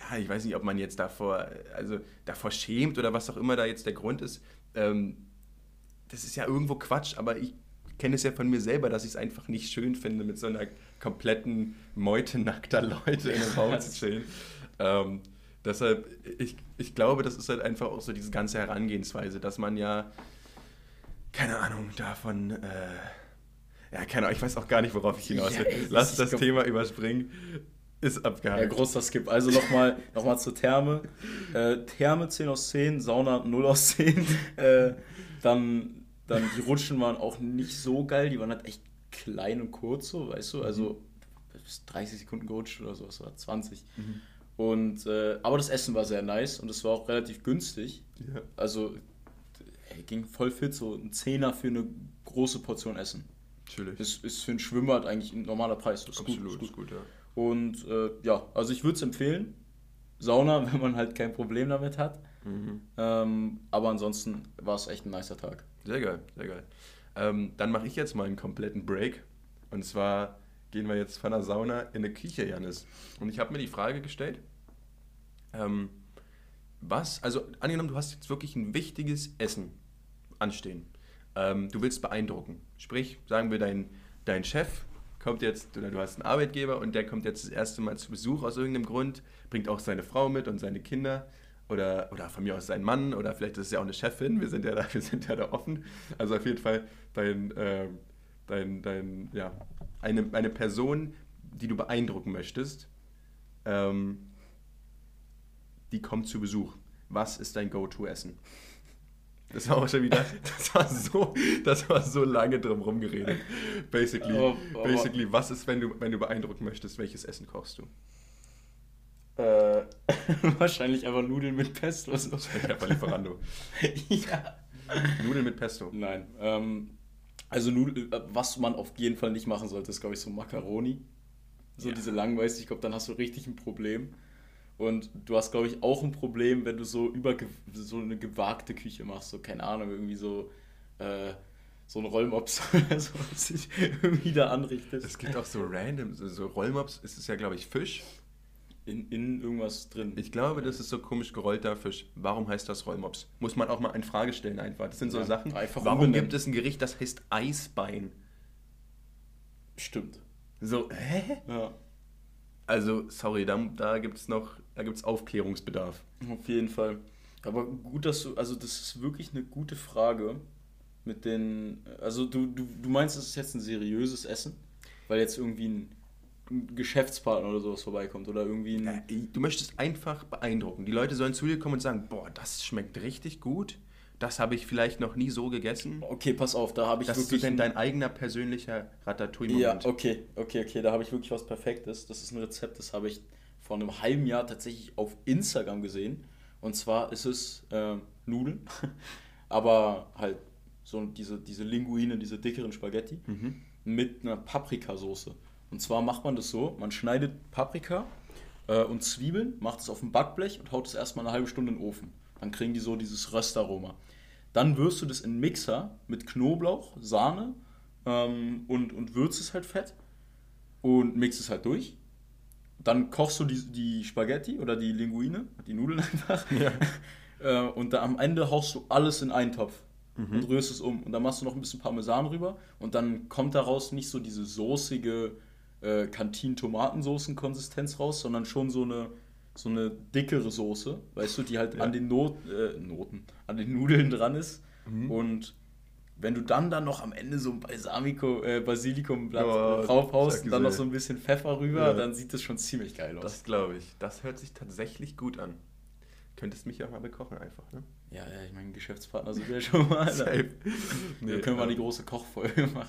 ja, ich weiß nicht, ob man jetzt davor, also davor schämt oder was auch immer da jetzt der Grund ist. Ähm, das ist ja irgendwo Quatsch, aber ich kenne es ja von mir selber, dass ich es einfach nicht schön finde, mit so einer kompletten Meute nackter Leute in einem Raum zu chillen. Ähm, deshalb, ich, ich glaube, das ist halt einfach auch so diese ganze Herangehensweise, dass man ja, keine Ahnung, davon, äh, ja, keine Ahnung, ich weiß auch gar nicht, worauf ich hinaus will. Ja, Lass das Thema überspringen. Ist abgehakt. Ja, großer Skip. Also nochmal noch mal zur Therme. Äh, Therme 10 aus 10, Sauna 0 aus 10. Äh, dann, dann die Rutschen waren auch nicht so geil. Die waren halt echt klein und kurz, so, weißt du? Also bis 30 Sekunden gerutscht oder so, das war 20. Mhm. Und, äh, aber das Essen war sehr nice und es war auch relativ günstig. Ja. Also ey, ging voll fit, so ein Zehner für eine große Portion Essen. Natürlich. Ist, ist für ein Schwimmbad eigentlich ein normaler Preis. Ist Absolut, gut. Ist gut ja. Und äh, ja, also ich würde es empfehlen. Sauna, wenn man halt kein Problem damit hat. Mhm. Ähm, aber ansonsten war es echt ein nicer Tag. Sehr geil, sehr geil. Ähm, dann mache ich jetzt mal einen kompletten Break. Und zwar gehen wir jetzt von der Sauna in eine Küche, Janis. Und ich habe mir die Frage gestellt, ähm, was, also angenommen, du hast jetzt wirklich ein wichtiges Essen anstehen. Ähm, du willst beeindrucken. Sprich, sagen wir, dein, dein Chef kommt jetzt, oder du hast einen Arbeitgeber und der kommt jetzt das erste Mal zu Besuch aus irgendeinem Grund, bringt auch seine Frau mit und seine Kinder oder, oder von mir aus sein Mann oder vielleicht ist es ja auch eine Chefin, wir sind ja da, wir sind ja da offen. Also auf jeden Fall dein, äh, dein, dein, ja, eine, eine Person, die du beeindrucken möchtest, ähm, die kommt zu Besuch. Was ist dein Go-To-Essen? Das war auch schon wieder, das war so, das war so lange drum rumgeredet. Basically, aber, aber, basically, was ist, wenn du, wenn du beeindrucken möchtest, welches Essen kochst du? Äh, wahrscheinlich einfach Nudeln mit Pesto. So. Bei Lieferando. ja. Nudeln mit Pesto. Nein. Ähm, also Nudeln, äh, was man auf jeden Fall nicht machen sollte, ist, glaube ich, so Macaroni. So ja. diese langweilig, ich glaube, dann hast du richtig ein Problem. Und du hast, glaube ich, auch ein Problem, wenn du so über so eine gewagte Küche machst. So, keine Ahnung, irgendwie so, äh, so ein Rollmops oder so, was sich irgendwie da anrichtet. Es gibt auch so random, so, so Rollmops, ist es ja, glaube ich, Fisch. In, in irgendwas drin. Ich glaube, das ist so komisch gerollter Fisch. Warum heißt das Rollmops? Muss man auch mal in Frage stellen einfach. Das sind so ja, Sachen. Warum umbenennen. gibt es ein Gericht, das heißt Eisbein? Stimmt. So, hä? Ja. Also, sorry, da, da gibt es noch da gibt's Aufklärungsbedarf. Auf jeden Fall. Aber gut, dass du, also das ist wirklich eine gute Frage mit den, also du, du, du meinst, das ist jetzt ein seriöses Essen? Weil jetzt irgendwie ein, ein Geschäftspartner oder sowas vorbeikommt oder irgendwie ein... Ja, du möchtest einfach beeindrucken. Die Leute sollen zu dir kommen und sagen, boah, das schmeckt richtig gut das habe ich vielleicht noch nie so gegessen. Okay, pass auf, da habe ich das wirklich... Das ist denn dein eigener persönlicher Ratatouille-Moment. Ja, okay, okay, okay, da habe ich wirklich was Perfektes. Das ist ein Rezept, das habe ich vor einem halben Jahr tatsächlich auf Instagram gesehen. Und zwar ist es äh, Nudeln, aber halt so diese, diese Linguine, diese dickeren Spaghetti mhm. mit einer Paprikasauce. Und zwar macht man das so, man schneidet Paprika äh, und Zwiebeln, macht es auf dem Backblech und haut es erstmal eine halbe Stunde in den Ofen. Dann kriegen die so dieses Röstaroma. Dann wirst du das in Mixer mit Knoblauch, Sahne ähm, und, und würzt es halt fett und mixt es halt durch. Dann kochst du die, die Spaghetti oder die Linguine, die Nudeln einfach. Ja. Äh, und da am Ende haust du alles in einen Topf mhm. und rührst es um. Und dann machst du noch ein bisschen Parmesan rüber und dann kommt daraus nicht so diese soßige äh, Cantin-Tomatensoßen-Konsistenz raus, sondern schon so eine so eine dickere Soße, weißt du, die halt ja. an den Not, äh, Noten, an den Nudeln dran ist. Mhm. Und wenn du dann dann noch am Ende so ein Balsamico, äh, Basilikumblatt oh, draufhaust und dann noch so ein bisschen Pfeffer rüber, ja. dann sieht das schon ziemlich geil aus. Das glaube ich. Das hört sich tatsächlich gut an. Könntest mich ja auch mal bekochen einfach, ne? Ja, ja, ich meine, Geschäftspartner sind wir schon mal. Safe. Nee, dann können wir mal die große Kochfolge machen.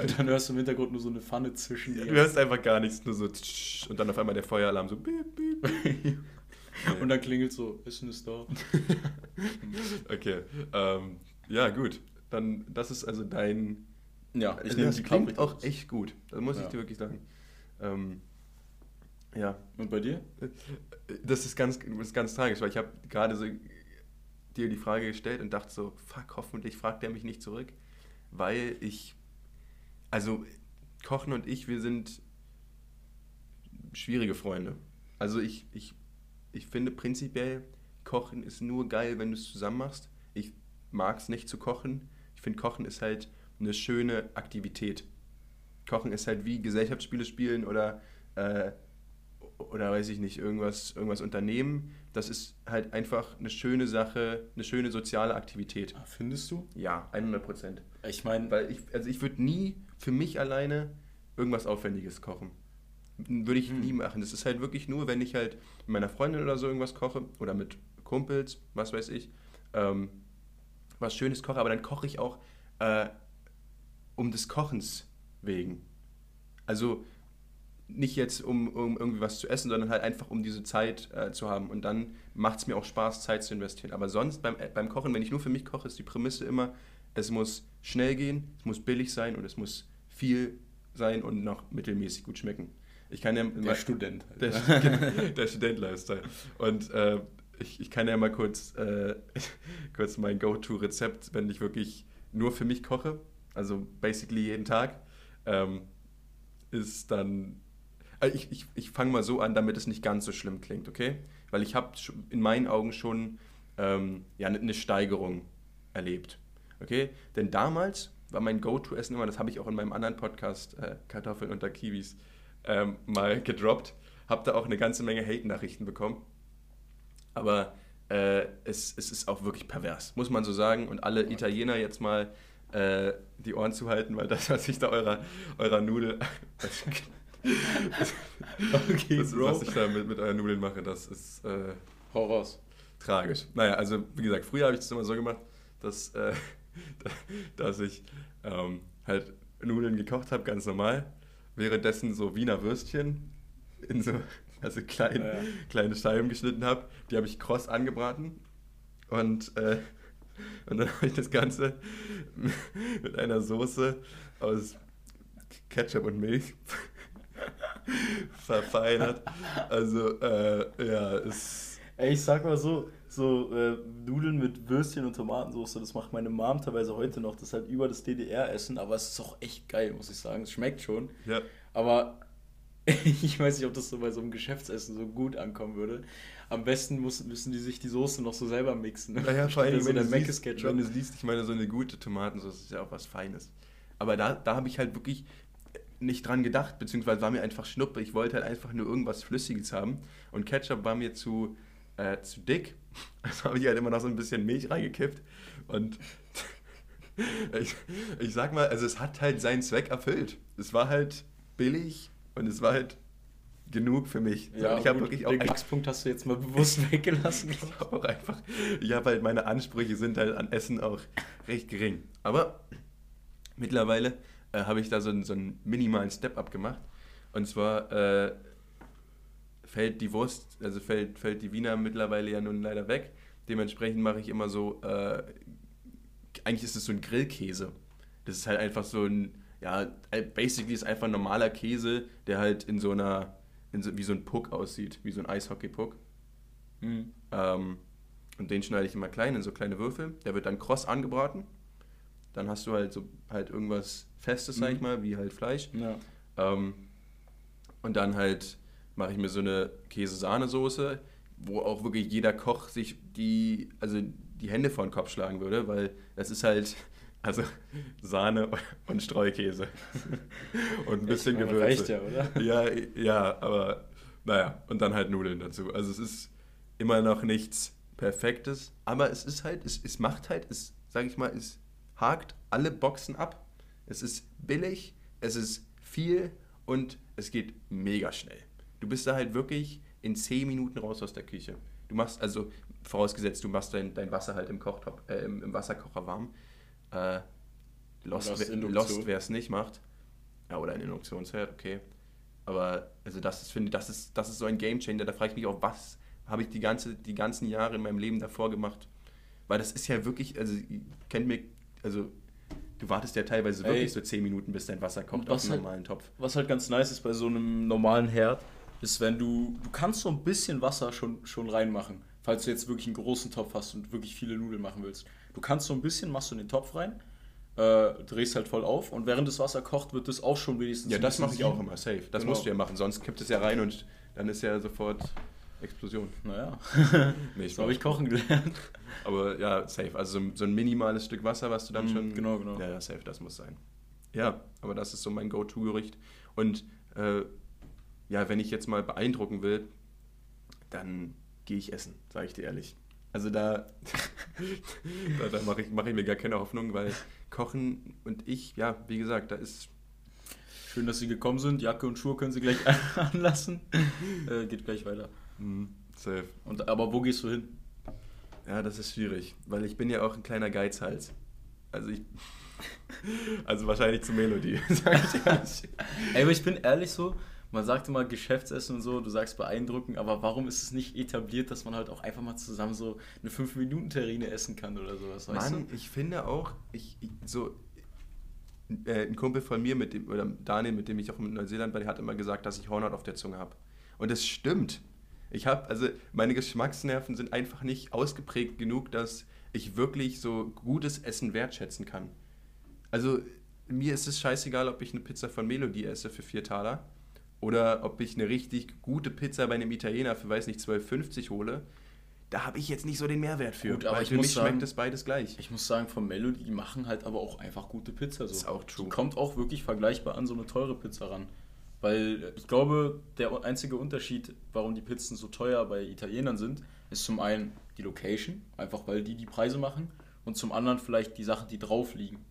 und dann hörst du im Hintergrund nur so eine Pfanne zwischen. Ja, du hörst einfach gar nichts, nur so und dann auf einmal der Feueralarm so beep, beep, und dann klingelt so, Essen ist da. okay, ähm, ja gut. Dann, das ist also dein... Ja, ich nehme das klingt auch echt gut. Das muss ja. ich dir wirklich sagen. Ähm, ja. Und bei dir? Das ist ganz, das ist ganz tragisch, weil ich habe gerade so dir die Frage gestellt und dachte so, fuck, hoffentlich fragt er mich nicht zurück, weil ich, also Kochen und ich, wir sind schwierige Freunde. Also ich, ich, ich finde prinzipiell, Kochen ist nur geil, wenn du es zusammen machst. Ich mag es nicht zu kochen. Ich finde, Kochen ist halt eine schöne Aktivität. Kochen ist halt wie Gesellschaftsspiele spielen oder äh, oder weiß ich nicht, irgendwas, irgendwas unternehmen. Das ist halt einfach eine schöne Sache, eine schöne soziale Aktivität. Ah, findest du? Ja, 100 Prozent. Ich meine, weil ich, also ich würde nie für mich alleine irgendwas Aufwendiges kochen. Würde ich hm. nie machen. Das ist halt wirklich nur, wenn ich halt mit meiner Freundin oder so irgendwas koche oder mit Kumpels, was weiß ich, ähm, was Schönes koche, aber dann koche ich auch äh, um des Kochens wegen. Also nicht jetzt, um, um irgendwie was zu essen, sondern halt einfach, um diese Zeit äh, zu haben. Und dann macht es mir auch Spaß, Zeit zu investieren. Aber sonst beim, äh, beim Kochen, wenn ich nur für mich koche, ist die Prämisse immer, es muss schnell gehen, es muss billig sein und es muss viel sein und noch mittelmäßig gut schmecken. Ich kann ja der Student. Halt, der, ne? der Student-Lifestyle. Und äh, ich, ich kann ja mal kurz, äh, kurz mein Go-To-Rezept, wenn ich wirklich nur für mich koche, also basically jeden Tag, ähm, ist dann. Also ich ich, ich fange mal so an, damit es nicht ganz so schlimm klingt, okay? Weil ich habe in meinen Augen schon ähm, ja, eine Steigerung erlebt. Okay? Denn damals war mein Go-To-Essen immer, das habe ich auch in meinem anderen Podcast, äh, Kartoffeln unter Kiwis, ähm, mal gedroppt. Habe da auch eine ganze Menge Hate-Nachrichten bekommen. Aber äh, es, es ist auch wirklich pervers, muss man so sagen. Und alle Italiener jetzt mal äh, die Ohren zu halten, weil das, was ich da eurer, eurer Nudel. okay, das, Bro. was ich da mit, mit euren Nudeln mache, das ist. Äh, Horrors. Tragisch. Naja, also wie gesagt, früher habe ich das immer so gemacht, dass, äh, dass ich ähm, halt Nudeln gekocht habe, ganz normal. Währenddessen so Wiener Würstchen in so also klein, ja, ja. kleine Scheiben geschnitten habe. Die habe ich kross angebraten. Und, äh, und dann habe ich das Ganze mit einer Soße aus Ketchup und Milch verfeinert. Also, äh, ja, es. Ey, ich sag mal so, so äh, Nudeln mit Würstchen und Tomatensauce, das macht meine Mom teilweise heute noch. Das ist halt über das DDR-Essen, aber es ist auch echt geil, muss ich sagen. Es schmeckt schon. Ja. Aber ich weiß nicht, ob das so bei so einem Geschäftsessen so gut ankommen würde. Am besten muss, müssen die sich die Soße noch so selber mixen. Naja, vor allem, wenn, du siehst, wenn du siehst, ich meine, so eine gute Tomatensauce ist ja auch was Feines. Aber da, da habe ich halt wirklich nicht dran gedacht, beziehungsweise war mir einfach Schnuppe. Ich wollte halt einfach nur irgendwas Flüssiges haben. Und Ketchup war mir zu, äh, zu dick. Also habe ich halt immer noch so ein bisschen Milch reingekippt. Und ich, ich sag mal, also es hat halt seinen Zweck erfüllt. Es war halt billig und es war halt genug für mich. Ja, ich habe wirklich auch den Glückspunkt hast du jetzt mal bewusst weggelassen. ich habe auch einfach, ich habe halt meine Ansprüche sind halt an Essen auch recht gering. Aber mittlerweile äh, habe ich da so einen, so einen minimalen Step-up gemacht. Und zwar äh, fällt die Wurst, also fällt, fällt die Wiener mittlerweile ja nun leider weg. Dementsprechend mache ich immer so, äh, eigentlich ist es so ein Grillkäse. Das ist halt einfach so ein ja, basically ist einfach ein normaler Käse, der halt in so einer, in so, wie so ein Puck aussieht, wie so ein Eishockey-Puck. Mhm. Ähm, und den schneide ich immer klein in so kleine Würfel. Der wird dann kross angebraten. Dann hast du halt so halt irgendwas Festes, sag ich mhm. mal, wie halt Fleisch. Ja. Ähm, und dann halt mache ich mir so eine Käse-Sahnesoße, wo auch wirklich jeder Koch sich die, also die Hände vor den Kopf schlagen würde, weil das ist halt also Sahne und Streukäse. und ein bisschen Gewürze. Reicht ja, oder? Ja, ja, aber naja, und dann halt Nudeln dazu. Also es ist immer noch nichts Perfektes, aber es ist halt, es, es macht halt, es, sag ich mal, es hakt alle Boxen ab. Es ist billig, es ist viel und es geht mega schnell. Du bist da halt wirklich in 10 Minuten raus aus der Küche. Du machst, also vorausgesetzt, du machst dein, dein Wasser halt im, Kochtopf, äh, im, im Wasserkocher warm äh, Lost, Lost, Lost wer es nicht macht. Ja, oder ein Induktionsherd, okay. Aber also das ist, finde das ist, das ist so ein Gamechanger. Da frage ich mich auch, was habe ich die, ganze, die ganzen Jahre in meinem Leben davor gemacht? Weil das ist ja wirklich, also kennt mir, also du wartest ja teilweise wirklich Ey. so 10 Minuten, bis dein Wasser kocht auf einem halt, normalen Topf. Was halt ganz nice ist bei so einem normalen Herd, ist, wenn du, du kannst so ein bisschen Wasser schon, schon reinmachen, falls du jetzt wirklich einen großen Topf hast und wirklich viele Nudeln machen willst. Du kannst so ein bisschen, machst du in den Topf rein, äh, drehst halt voll auf und während das Wasser kocht, wird das auch schon wenigstens. Ja, das mache ich auch immer, safe. Das genau. musst du ja machen, sonst kippt es ja rein und dann ist ja sofort Explosion. Naja, nee, so habe ich kochen gelernt. Aber ja, safe. Also so, so, ein minimales Stück Wasser, was du dann mm, schon. Genau, genau. Ja, ja, safe, das muss sein. Ja, aber das ist so mein Go-To-Gericht. Und äh, ja, wenn ich jetzt mal beeindrucken will, dann gehe ich essen, sage ich dir ehrlich. Also da, da, da mache ich, mach ich mir gar keine Hoffnung, weil Kochen und ich, ja, wie gesagt, da ist. Schön, dass Sie gekommen sind. Jacke und Schuhe können Sie gleich anlassen. äh, geht gleich weiter. Mhm, safe. Und, aber wo gehst du hin? Ja, das ist schwierig, weil ich bin ja auch ein kleiner Geizhals. Also ich. Also wahrscheinlich zu Melodie, sag ich ehrlich. Ey, aber ich bin ehrlich so, man sagt immer Geschäftsessen und so, du sagst beeindruckend, aber warum ist es nicht etabliert, dass man halt auch einfach mal zusammen so eine 5-Minuten-Terrine essen kann oder sowas, weißt Mann, du? ich finde auch, ich, ich so, äh, ein Kumpel von mir, mit dem, oder Daniel, mit dem ich auch in Neuseeland war, der hat immer gesagt, dass ich Hornhaut auf der Zunge habe. Und das stimmt. Ich habe, also meine Geschmacksnerven sind einfach nicht ausgeprägt genug, dass ich wirklich so gutes Essen wertschätzen kann. Also mir ist es scheißegal, ob ich eine Pizza von Melodie esse für 4 Taler oder ob ich eine richtig gute Pizza bei einem Italiener für, weiß nicht, 12,50 hole. Da habe ich jetzt nicht so den Mehrwert für. Gut, aber für mich sagen, schmeckt es beides gleich. Ich muss sagen, von Melody, die machen halt aber auch einfach gute Pizza. So. Das ist auch true. Die kommt auch wirklich vergleichbar an so eine teure Pizza ran. Weil ich glaube, der einzige Unterschied, warum die Pizzen so teuer bei Italienern sind, ist zum einen die Location, einfach weil die die Preise machen, und zum anderen vielleicht die Sachen, die drauf liegen.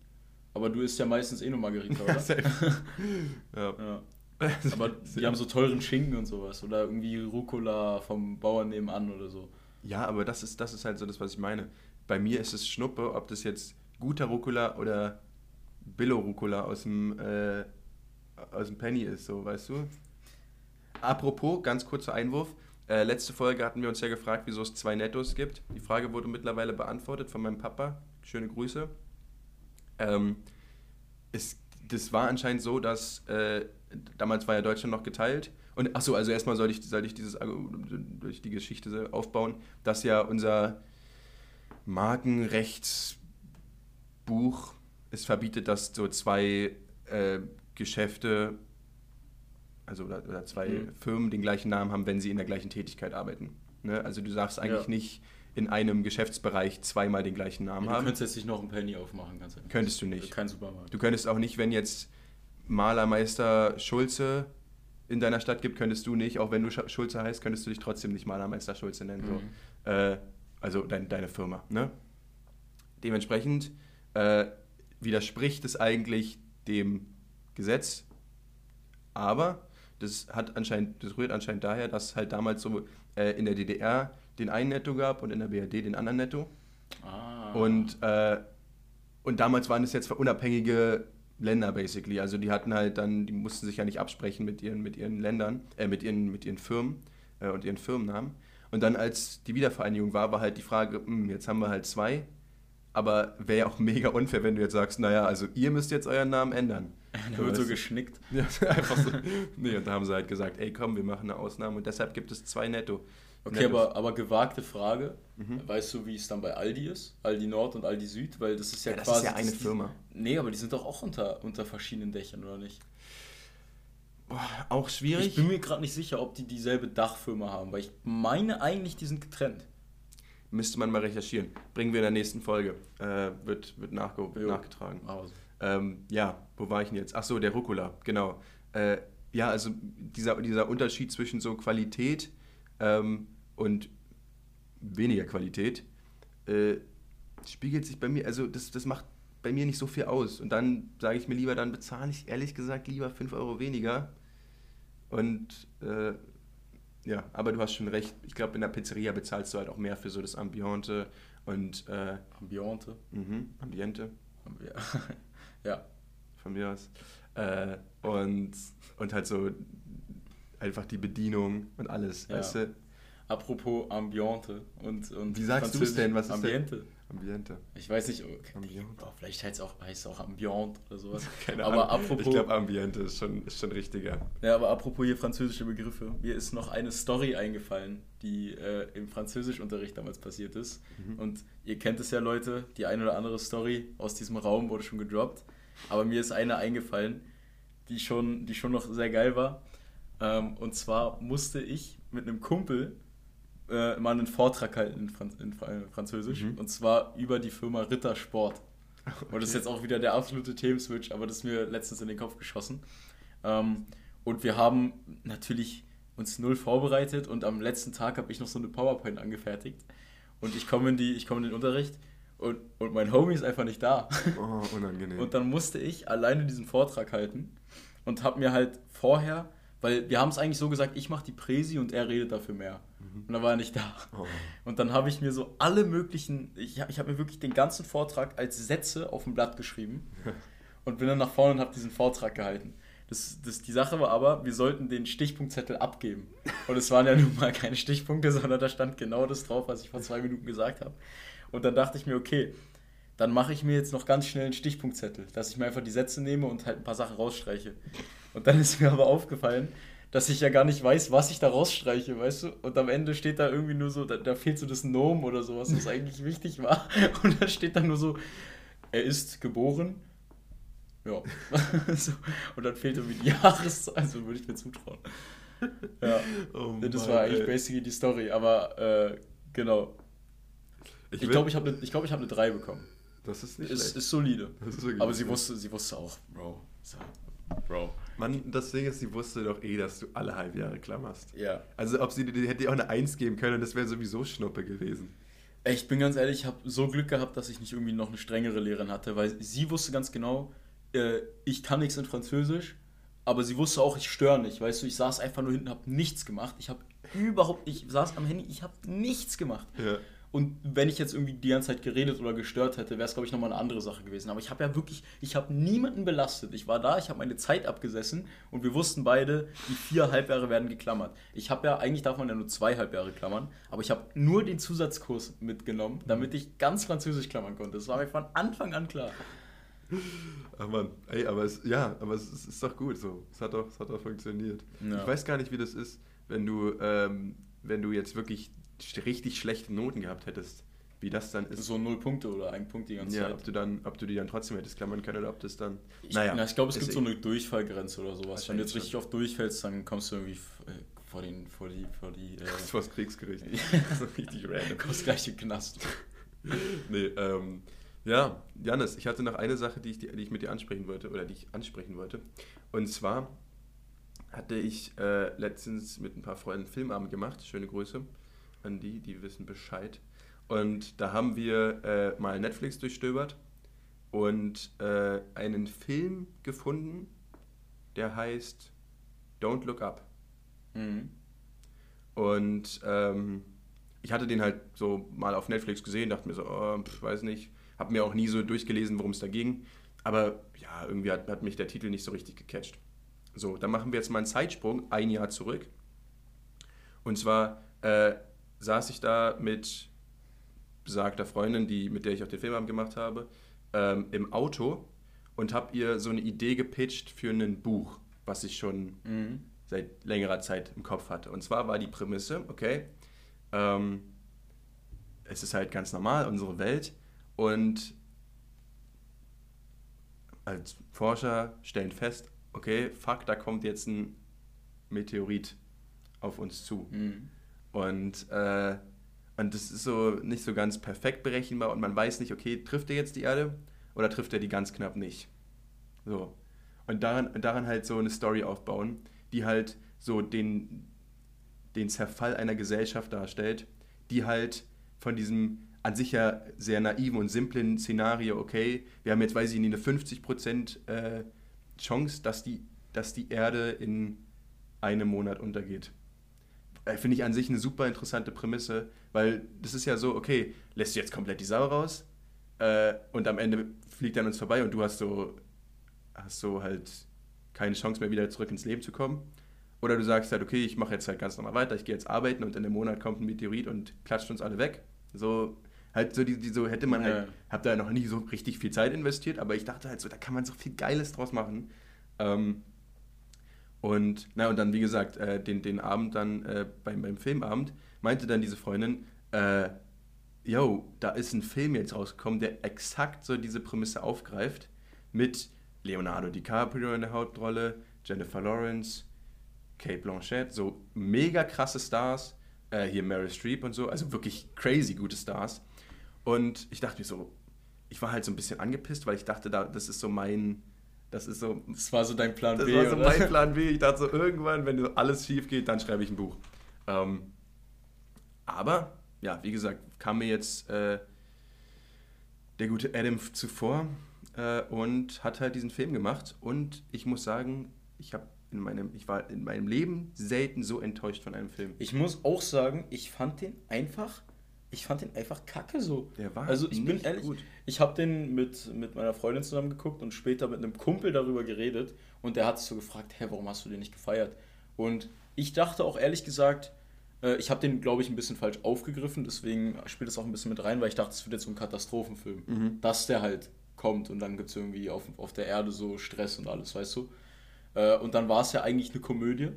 Aber du isst ja meistens eh nur Margarita, oder? ja. ja. Aber die haben so teuren Schinken und sowas. Oder irgendwie Rucola vom Bauern nebenan oder so. Ja, aber das ist, das ist halt so das, was ich meine. Bei mir ist es Schnuppe, ob das jetzt guter Rucola oder Billo-Rucola aus dem, äh, aus dem Penny ist, so, weißt du? Apropos, ganz kurzer Einwurf. Äh, letzte Folge hatten wir uns ja gefragt, wieso es zwei Nettos gibt. Die Frage wurde mittlerweile beantwortet von meinem Papa. Schöne Grüße. Ähm, es, das war anscheinend so, dass äh, damals war ja Deutschland noch geteilt. Und achso, also erstmal soll ich, soll ich dieses durch die Geschichte aufbauen, dass ja unser Markenrechtsbuch es verbietet, dass so zwei äh, Geschäfte, also oder, oder zwei mhm. Firmen den gleichen Namen haben, wenn sie in der gleichen Tätigkeit arbeiten. Ne? Also du darfst eigentlich ja. nicht in einem Geschäftsbereich zweimal den gleichen Namen ja, du haben. Du könntest jetzt nicht noch einen Penny aufmachen, ganz ehrlich. Könntest du nicht. Kein Supermarkt. Du könntest auch nicht, wenn jetzt Malermeister Schulze in deiner Stadt gibt, könntest du nicht, auch wenn du Schulze heißt, könntest du dich trotzdem nicht Malermeister Schulze nennen. Mhm. So. Äh, also dein, deine Firma. Ne? Dementsprechend äh, widerspricht es eigentlich dem Gesetz, aber das hat anscheinend, das rührt anscheinend daher, dass halt damals so äh, in der DDR den einen Netto gab und in der BRD den anderen Netto. Ah. Und, äh, und damals waren es jetzt unabhängige Länder basically. Also die hatten halt dann, die mussten sich ja nicht absprechen mit ihren, mit ihren Ländern, äh, mit ihren, mit ihren Firmen äh, und ihren Firmennamen. Und dann, als die Wiedervereinigung war, war halt die Frage, mh, hm, jetzt haben wir halt zwei, aber wäre ja auch mega unfair, wenn du jetzt sagst, naja, also ihr müsst jetzt euren Namen ändern. Da wird so geschnickt. Ja, einfach so. Nee, und da haben sie halt gesagt, ey komm, wir machen eine Ausnahme und deshalb gibt es zwei Netto. Okay, aber, aber gewagte Frage. Mhm. Weißt du, wie es dann bei Aldi ist? Aldi Nord und Aldi Süd? Weil das ist ja, ja das quasi. Das ist ja eine Firma. Nee, aber die sind doch auch unter, unter verschiedenen Dächern, oder nicht? Boah, auch schwierig. Ich bin mir gerade nicht sicher, ob die dieselbe Dachfirma haben, weil ich meine eigentlich, die sind getrennt. Müsste man mal recherchieren. Bringen wir in der nächsten Folge. Äh, wird wird nachge jo. nachgetragen. Also. Ähm, ja, wo war ich denn jetzt? Achso, der Rucola, genau. Äh, ja, also dieser, dieser Unterschied zwischen so Qualität ähm, und weniger Qualität, äh, spiegelt sich bei mir, also das, das macht bei mir nicht so viel aus. Und dann sage ich mir lieber, dann bezahle ich ehrlich gesagt lieber 5 Euro weniger. Und äh, ja, aber du hast schon recht. Ich glaube, in der Pizzeria bezahlst du halt auch mehr für so das Ambiente und. Äh, Ambiente? Mhm, Ambiente. ja. Von mir aus. Äh, und, und halt so einfach die Bedienung und alles, ja. weißt du? Apropos Ambiente und, und Wie sagst du es denn? Was ist Ambiente? Denn? Ambiente. Ich weiß nicht, okay. oh, vielleicht heißt es auch, heißt auch Ambiente oder sowas. Keine aber Ahnung. Apropos, ich glaube, Ambiente ist schon, ist schon richtiger. Ja, aber apropos hier französische Begriffe. Mir ist noch eine Story eingefallen, die äh, im Französischunterricht damals passiert ist. Mhm. Und ihr kennt es ja, Leute, die eine oder andere Story aus diesem Raum wurde schon gedroppt. Aber mir ist eine eingefallen, die schon, die schon noch sehr geil war. Ähm, und zwar musste ich mit einem Kumpel äh, mal einen Vortrag halten in, Franz in Französisch. Mhm. Und zwar über die Firma Rittersport. Okay. Und das ist jetzt auch wieder der absolute Themenswitch, aber das ist mir letztens in den Kopf geschossen. Ähm, und wir haben natürlich uns null vorbereitet und am letzten Tag habe ich noch so eine PowerPoint angefertigt. Und ich komme in, die, komm in den Unterricht und, und mein Homie ist einfach nicht da. Oh, unangenehm. Und dann musste ich alleine diesen Vortrag halten und habe mir halt vorher weil wir haben es eigentlich so gesagt, ich mache die Präsi und er redet dafür mehr. Mhm. Und dann war er nicht da. Oh. Und dann habe ich mir so alle möglichen, ich, ich habe mir wirklich den ganzen Vortrag als Sätze auf dem Blatt geschrieben und bin dann nach vorne und habe diesen Vortrag gehalten. Das, das, die Sache war aber, wir sollten den Stichpunktzettel abgeben. Und es waren ja nun mal keine Stichpunkte, sondern da stand genau das drauf, was ich vor zwei Minuten gesagt habe. Und dann dachte ich mir, okay, dann mache ich mir jetzt noch ganz schnell einen Stichpunktzettel, dass ich mir einfach die Sätze nehme und halt ein paar Sachen rausstreiche. Und dann ist mir aber aufgefallen, dass ich ja gar nicht weiß, was ich da rausstreiche, weißt du? Und am Ende steht da irgendwie nur so, da, da fehlt so das Nomen oder sowas, was eigentlich wichtig war. Und da steht dann nur so, er ist geboren. Ja. so. Und dann fehlt irgendwie die Jahreszahl, also würde ich mir zutrauen. Ja. Oh das war eigentlich ey. basically die Story, aber äh, genau. Ich, ich glaube, ich habe eine glaub, hab ne 3 bekommen. Das ist nicht ist, schlecht. Ist solide. Ist aber sie wusste, sie wusste auch, Bro. So, Bro. Mann, das Ding ist, sie wusste doch eh, dass du alle Halbjahre klammerst. Ja. Also, ob sie die hätte auch eine 1 geben können, das wäre sowieso Schnuppe gewesen. Ich bin ganz ehrlich, ich habe so Glück gehabt, dass ich nicht irgendwie noch eine strengere Lehrerin hatte, weil sie wusste ganz genau, äh, ich kann nichts in Französisch, aber sie wusste auch, ich störe nicht, weißt du, ich saß einfach nur hinten, habe nichts gemacht, ich habe überhaupt, ich saß am Handy, ich habe nichts gemacht. Ja. Und wenn ich jetzt irgendwie die ganze Zeit geredet oder gestört hätte, wäre es, glaube ich, nochmal eine andere Sache gewesen. Aber ich habe ja wirklich, ich habe niemanden belastet. Ich war da, ich habe meine Zeit abgesessen und wir wussten beide, die vier Halbjahre werden geklammert. Ich habe ja, eigentlich darf man ja nur zwei Halbjahre klammern, aber ich habe nur den Zusatzkurs mitgenommen, damit ich ganz Französisch klammern konnte. Das war mir von Anfang an klar. Ach man, ey, aber es, ja, aber es, es ist doch gut so. Es hat doch, es hat doch funktioniert. Ja. Ich weiß gar nicht, wie das ist, wenn du, ähm, wenn du jetzt wirklich richtig schlechte Noten gehabt hättest, wie das dann ist. So null Punkte oder ein Punkt die ganze ja, Zeit. Ob du, dann, ob du die dann trotzdem hättest klammern können oder ob das dann. Ich, naja. Na, ich glaube, es gibt so eine Durchfallgrenze oder sowas. Wenn du jetzt richtig oft durchfällst, dann kommst du irgendwie äh, vor, den, vor die. Vor die äh, das war das Kriegsgericht. so richtig random. Du kommst gleich im Knast. nee, ähm. Ja, Janis, ich hatte noch eine Sache, die ich, die ich mit dir ansprechen wollte, oder die ich ansprechen wollte. Und zwar hatte ich äh, letztens mit ein paar Freunden Filmabend gemacht. Schöne Grüße an die, die wissen Bescheid. Und da haben wir äh, mal Netflix durchstöbert und äh, einen Film gefunden, der heißt Don't Look Up. Mhm. Und ähm, ich hatte den halt so mal auf Netflix gesehen, dachte mir so, oh, pf, weiß nicht, habe mir auch nie so durchgelesen, worum es da ging. Aber ja, irgendwie hat, hat mich der Titel nicht so richtig gecatcht. So, dann machen wir jetzt mal einen Zeitsprung, ein Jahr zurück. Und zwar äh, saß ich da mit besagter Freundin, die, mit der ich auch den Filmabend gemacht habe, ähm, im Auto und habe ihr so eine Idee gepitcht für ein Buch, was ich schon mhm. seit längerer Zeit im Kopf hatte. Und zwar war die Prämisse, okay, ähm, es ist halt ganz normal, unsere Welt, und als Forscher stellen fest, okay, fuck, da kommt jetzt ein Meteorit auf uns zu. Mhm. Und, äh, und das ist so nicht so ganz perfekt berechenbar und man weiß nicht, okay, trifft er jetzt die Erde oder trifft er die ganz knapp nicht. So. Und daran, daran halt so eine Story aufbauen, die halt so den, den Zerfall einer Gesellschaft darstellt, die halt von diesem an sich ja sehr naiven und simplen Szenario, okay, wir haben jetzt, weiß ich nicht, eine 50% äh, Chance, dass die, dass die Erde in einem Monat untergeht. Äh, finde ich an sich eine super interessante Prämisse, weil das ist ja so, okay, lässt du jetzt komplett die Sau raus äh, und am Ende fliegt er an uns vorbei und du hast so, hast so halt keine Chance mehr wieder zurück ins Leben zu kommen. Oder du sagst halt, okay, ich mache jetzt halt ganz normal weiter, ich gehe jetzt arbeiten und in einem Monat kommt ein Meteorit und klatscht uns alle weg. So, halt so, die, die so hätte man halt, ja. halt, hab da noch nie so richtig viel Zeit investiert, aber ich dachte halt so, da kann man so viel Geiles draus machen. Ähm, und, na, und dann, wie gesagt, äh, den, den Abend dann äh, beim, beim Filmabend meinte dann diese Freundin, äh, yo, da ist ein Film jetzt rausgekommen, der exakt so diese Prämisse aufgreift, mit Leonardo DiCaprio in der Hauptrolle, Jennifer Lawrence, Kate Blanchett, so mega krasse Stars, äh, hier Meryl Streep und so, also wirklich crazy gute Stars. Und ich dachte mir so, ich war halt so ein bisschen angepisst, weil ich dachte, da, das ist so mein, das ist so. Das war so dein Plan das B. Das war so oder? mein Plan B. Ich dachte so, irgendwann, wenn alles schief geht, dann schreibe ich ein Buch. Ähm, aber, ja, wie gesagt, kam mir jetzt äh, der gute Adam zuvor äh, und hat halt diesen Film gemacht. Und ich muss sagen, ich habe in meinem, ich war in meinem Leben selten so enttäuscht von einem Film. Ich muss auch sagen, ich fand den einfach ich fand den einfach kacke so. Der war Also ich bin ehrlich, gut. ich habe den mit, mit meiner Freundin zusammen geguckt und später mit einem Kumpel darüber geredet und der hat sich so gefragt, hä, warum hast du den nicht gefeiert? Und ich dachte auch ehrlich gesagt, äh, ich habe den, glaube ich, ein bisschen falsch aufgegriffen, deswegen spielt das auch ein bisschen mit rein, weil ich dachte, es wird jetzt so ein Katastrophenfilm. Mhm. Dass der halt kommt und dann gibt es irgendwie auf, auf der Erde so Stress und alles, weißt du? Äh, und dann war es ja eigentlich eine Komödie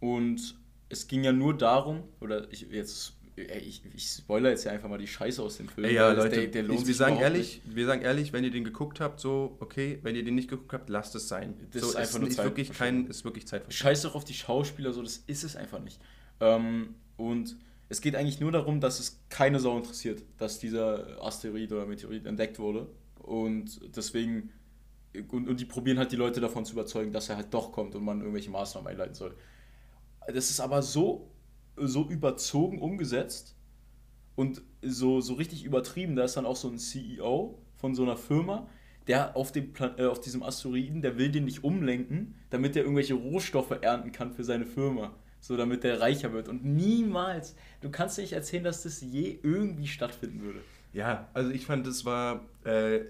Und es ging ja nur darum, oder ich jetzt ich, ich spoiler jetzt ja einfach mal die Scheiße aus dem Film. Ey, ja, Leute, der, der lohnt ich, wir sagen ehrlich, nicht. wir sagen ehrlich, wenn ihr den geguckt habt, so okay, wenn ihr den nicht geguckt habt, lasst es sein. Das so, ist einfach nur ist wirklich kein, ist wirklich Zeitverschwendung. Scheiß doch auf die Schauspieler, so das ist es einfach nicht. Ähm, und es geht eigentlich nur darum, dass es keine Sau interessiert, dass dieser Asteroid oder Meteorit entdeckt wurde und deswegen und, und die probieren halt die Leute davon zu überzeugen, dass er halt doch kommt und man irgendwelche Maßnahmen einleiten soll. Das ist aber so so überzogen umgesetzt und so, so richtig übertrieben. Da ist dann auch so ein CEO von so einer Firma, der auf, dem Plan äh, auf diesem Asteroiden, der will den nicht umlenken, damit er irgendwelche Rohstoffe ernten kann für seine Firma. So, damit der reicher wird. Und niemals, du kannst nicht erzählen, dass das je irgendwie stattfinden würde. Ja, also ich fand, das war, äh,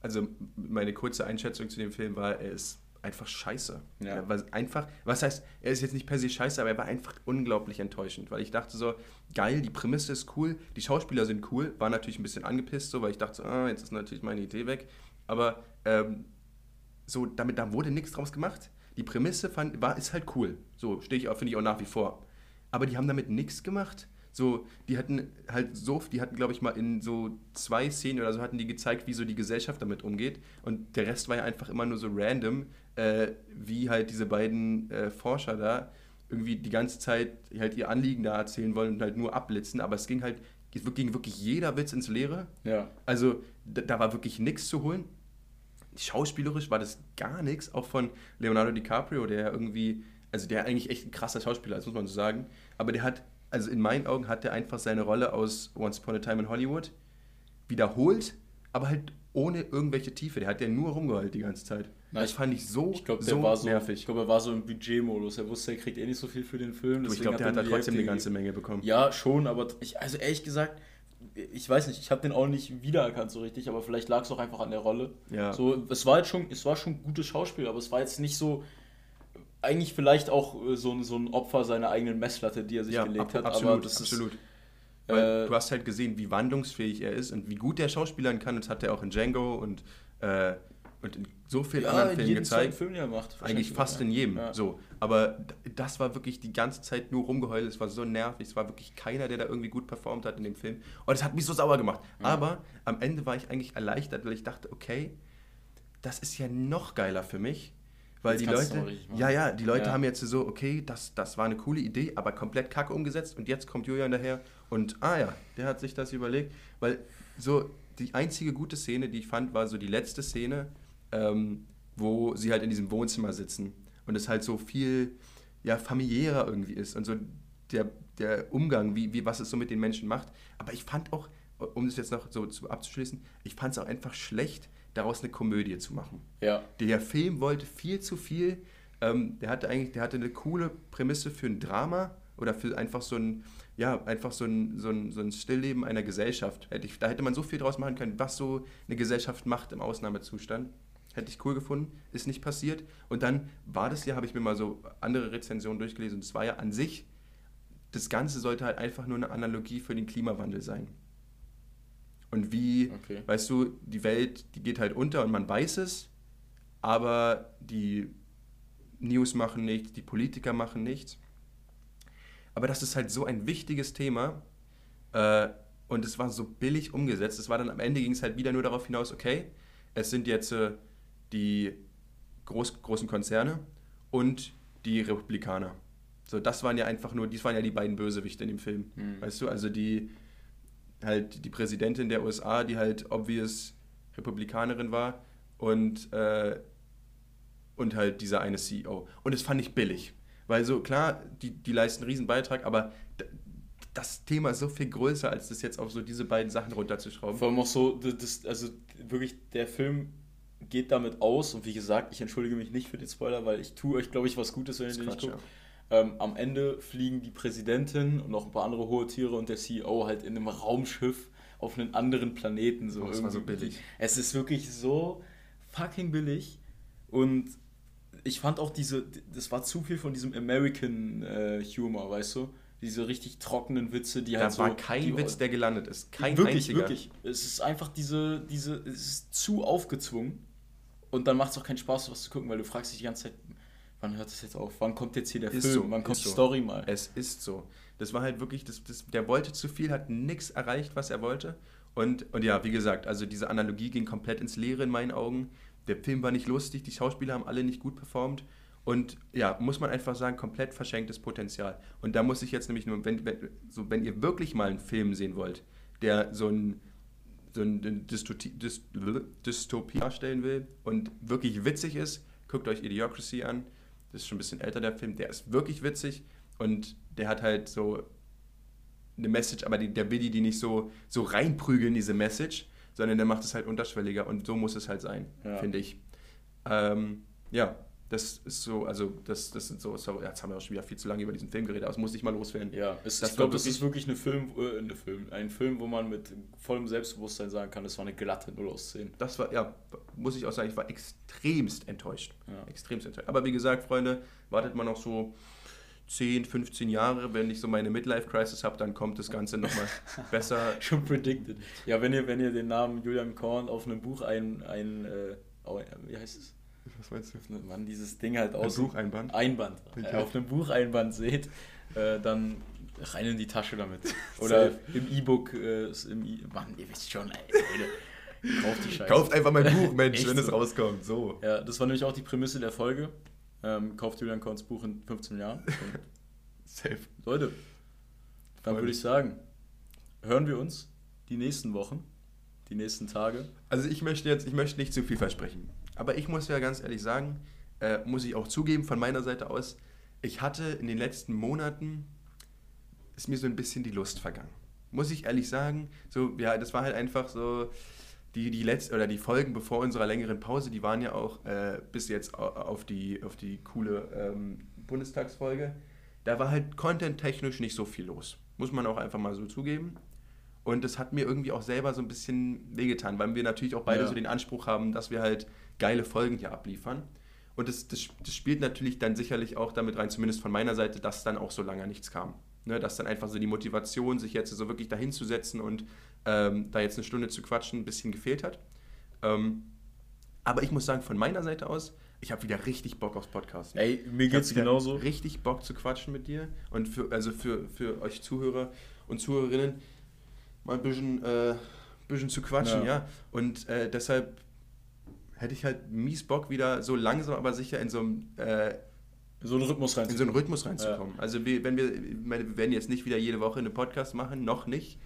also meine kurze Einschätzung zu dem Film war, er ist einfach scheiße. Ja. Er war einfach, was heißt, er ist jetzt nicht per se scheiße, aber er war einfach unglaublich enttäuschend, weil ich dachte so, geil, die Prämisse ist cool, die Schauspieler sind cool, war natürlich ein bisschen angepisst so, weil ich dachte so, ah, jetzt ist natürlich meine Idee weg, aber ähm, so, damit, da wurde nichts draus gemacht. Die Prämisse fand, war, ist halt cool, so stehe ich, finde ich auch nach wie vor. Aber die haben damit nichts gemacht. So, die hatten halt so, die hatten, glaube ich, mal in so zwei Szenen oder so hatten die gezeigt, wie so die Gesellschaft damit umgeht. Und der Rest war ja einfach immer nur so random, äh, wie halt diese beiden äh, Forscher da irgendwie die ganze Zeit halt ihr Anliegen da erzählen wollen und halt nur abblitzen. Aber es ging halt, ging wirklich jeder Witz ins Leere. Ja. Also da, da war wirklich nichts zu holen. Schauspielerisch war das gar nichts, auch von Leonardo DiCaprio, der irgendwie, also der eigentlich echt ein krasser Schauspieler ist, muss man so sagen. Aber der hat also in meinen Augen hat er einfach seine Rolle aus Once Upon a Time in Hollywood wiederholt, aber halt ohne irgendwelche Tiefe. Der hat ja nur rumgeheult die ganze Zeit. Na, das fand ich so, ich glaub, so war so nervig. Ich glaube, er war so im Budgetmodus. Er wusste, er kriegt eh nicht so viel für den Film. Du, ich glaube, der hat, hat trotzdem eine ganze Menge bekommen. Ja, schon, aber ich, also ehrlich gesagt, ich weiß nicht, ich habe den auch nicht wiedererkannt so richtig, aber vielleicht lag es auch einfach an der Rolle. Ja. So, es war jetzt schon, es war schon gutes Schauspiel, aber es war jetzt nicht so, eigentlich vielleicht auch äh, so, so ein Opfer seiner eigenen Messlatte, die er sich ja, gelegt ab, hat. Absolut, aber absolut. Ist, Weil äh, du hast halt gesehen, wie wandlungsfähig er ist und wie gut der Schauspielern kann. Das hat er auch in Django und, äh, und in so vielen ja, anderen Filmen gezeigt. Film, macht, Eigentlich fast in jedem. Ja. So. Aber das war wirklich die ganze Zeit nur rumgeheult. Es war so nervig. Es war wirklich keiner, der da irgendwie gut performt hat in dem Film. Und es hat mich so sauer gemacht. Ja. Aber am Ende war ich eigentlich erleichtert, weil ich dachte, okay, das ist ja noch geiler für mich weil die Leute, ja, ja, die Leute haben jetzt so, okay, das, das war eine coole Idee, aber komplett kacke umgesetzt und jetzt kommt Julian daher und, ah ja, der hat sich das überlegt, weil so die einzige gute Szene, die ich fand, war so die letzte Szene, ähm, wo sie halt in diesem Wohnzimmer sitzen und es halt so viel, ja, familiärer irgendwie ist und so der, der Umgang, wie, wie, was es so mit den Menschen macht. Aber ich fand auch, um das jetzt noch so abzuschließen, ich fand es auch einfach schlecht, daraus eine Komödie zu machen. Ja. Der Film wollte viel zu viel. Ähm, der hatte eigentlich, der hatte eine coole Prämisse für ein Drama oder für einfach so ein, ja, einfach so ein, so ein, so ein Stillleben einer Gesellschaft. Da hätte man so viel draus machen können, was so eine Gesellschaft macht im Ausnahmezustand. Hätte ich cool gefunden, ist nicht passiert. Und dann war das ja, habe ich mir mal so andere Rezensionen durchgelesen, und es war ja an sich, das Ganze sollte halt einfach nur eine Analogie für den Klimawandel sein. Und wie, okay. weißt du, die Welt, die geht halt unter und man weiß es, aber die News machen nichts, die Politiker machen nichts. Aber das ist halt so ein wichtiges Thema äh, und es war so billig umgesetzt. Es war dann am Ende ging es halt wieder nur darauf hinaus, okay, es sind jetzt äh, die groß, großen Konzerne und die Republikaner. So, das waren ja einfach nur, dies waren ja die beiden Bösewichte in dem Film. Mhm. Weißt du, also die, halt die Präsidentin der USA, die halt obvious Republikanerin war und, äh, und halt dieser eine CEO. Und das fand ich billig. Weil so, klar, die, die leisten einen riesen Beitrag, aber das Thema ist so viel größer, als das jetzt auf so diese beiden Sachen runterzuschrauben. Vor allem auch so, das, also wirklich, der Film geht damit aus und wie gesagt, ich entschuldige mich nicht für den Spoiler, weil ich tue euch, glaube ich, was Gutes, wenn ihr den nicht guckt. Ja. Ähm, am Ende fliegen die Präsidentin und noch ein paar andere hohe Tiere und der CEO halt in einem Raumschiff auf einen anderen Planeten. So oh, das war so billig. Es ist wirklich so fucking billig und ich fand auch diese, das war zu viel von diesem American äh, Humor, weißt du? Diese richtig trockenen Witze, die da halt so... Da war kein die, Witz, der gelandet ist. Kein wirklich, einziger. Wirklich, Es ist einfach diese, diese, es ist zu aufgezwungen und dann macht es auch keinen Spaß, was zu gucken, weil du fragst dich die ganze Zeit, wann hört es jetzt auf? Wann kommt jetzt hier der ist Film? So, wann kommt die so. Story mal? Es ist so. Das war halt wirklich, das, das, der wollte zu viel, hat nichts erreicht, was er wollte. Und, und ja, wie gesagt, also diese Analogie ging komplett ins Leere in meinen Augen. Der Film war nicht lustig, die Schauspieler haben alle nicht gut performt. Und ja, muss man einfach sagen, komplett verschenktes Potenzial. Und da muss ich jetzt nämlich nur, wenn, wenn, so, wenn ihr wirklich mal einen Film sehen wollt, der so ein, so ein Dystopie, Dystopie darstellen will und wirklich witzig ist, guckt euch Idiocracy an. Das ist schon ein bisschen älter, der Film. Der ist wirklich witzig und der hat halt so eine Message, aber die, der will die, die nicht so, so reinprügeln, diese Message, sondern der macht es halt unterschwelliger und so muss es halt sein, ja. finde ich. Ähm, ja, das ist so, also das, das sind so, sorry, jetzt haben wir auch schon wieder viel zu lange über diesen Film geredet, aber es muss ich mal loswerden. Ja, es, ich glaube, das ist wirklich eine Film, äh, eine Film, ein Film, wo man mit vollem Selbstbewusstsein sagen kann, das war eine glatte 0 aus 10. Das war, ja, muss ich auch sagen, ich war extremst enttäuscht. Ja. Extremst enttäuscht. Aber wie gesagt, Freunde, wartet mal noch so 10, 15 Jahre, wenn ich so meine Midlife-Crisis habe, dann kommt das Ganze nochmal besser. Schon predicted. Ja, wenn ihr, wenn ihr den Namen Julian Korn auf einem Buch ein, ein äh, wie heißt es? Was meinst du? Wenn man dieses Ding halt aus. Ein Bucheinband? Einband. Äh, auf einem Bucheinband seht, äh, dann rein in die Tasche damit. Oder im E-Book, äh, im e Mann, ihr wisst schon, ey, Leute. Kauft die Scheiße. Kauft einfach mein Buch, Mensch, wenn so. es rauskommt. So. Ja, das war nämlich auch die Prämisse der Folge. Ähm, kauft Julian Korns Buch in 15 Jahren. Safe. Leute, dann würde ich sagen, hören wir uns die nächsten Wochen, die nächsten Tage. Also ich möchte jetzt, ich möchte nicht zu viel versprechen. Aber ich muss ja ganz ehrlich sagen, äh, muss ich auch zugeben von meiner Seite aus, ich hatte in den letzten Monaten, ist mir so ein bisschen die Lust vergangen. Muss ich ehrlich sagen, so, ja, das war halt einfach so, die, die letzten oder die Folgen bevor unserer längeren Pause, die waren ja auch äh, bis jetzt auf die, auf die coole ähm, Bundestagsfolge. Da war halt content-technisch nicht so viel los. Muss man auch einfach mal so zugeben. Und das hat mir irgendwie auch selber so ein bisschen wehgetan, weil wir natürlich auch beide ja. so den Anspruch haben, dass wir halt geile Folgen hier abliefern. Und das, das, das, spielt natürlich dann sicherlich auch damit rein, zumindest von meiner Seite, dass dann auch so lange nichts kam. Ne, dass dann einfach so die Motivation, sich jetzt so wirklich dahin zu setzen und ähm, da jetzt eine Stunde zu quatschen, ein bisschen gefehlt hat. Ähm, aber ich muss sagen, von meiner Seite aus, ich habe wieder richtig Bock aufs Podcast. Ey, mir geht's genauso. Richtig Bock zu quatschen mit dir und für, also für, für euch Zuhörer und Zuhörerinnen mal ein bisschen, äh, bisschen zu quatschen, ja. ja. Und äh, deshalb hätte ich halt mies Bock, wieder so langsam, aber sicher in so einem äh, so einen Rhythmus reinzukommen. In so einen Rhythmus reinzukommen. Ja. Also wir, wenn wir, meine, wir werden jetzt nicht wieder jede Woche einen Podcast machen, noch nicht.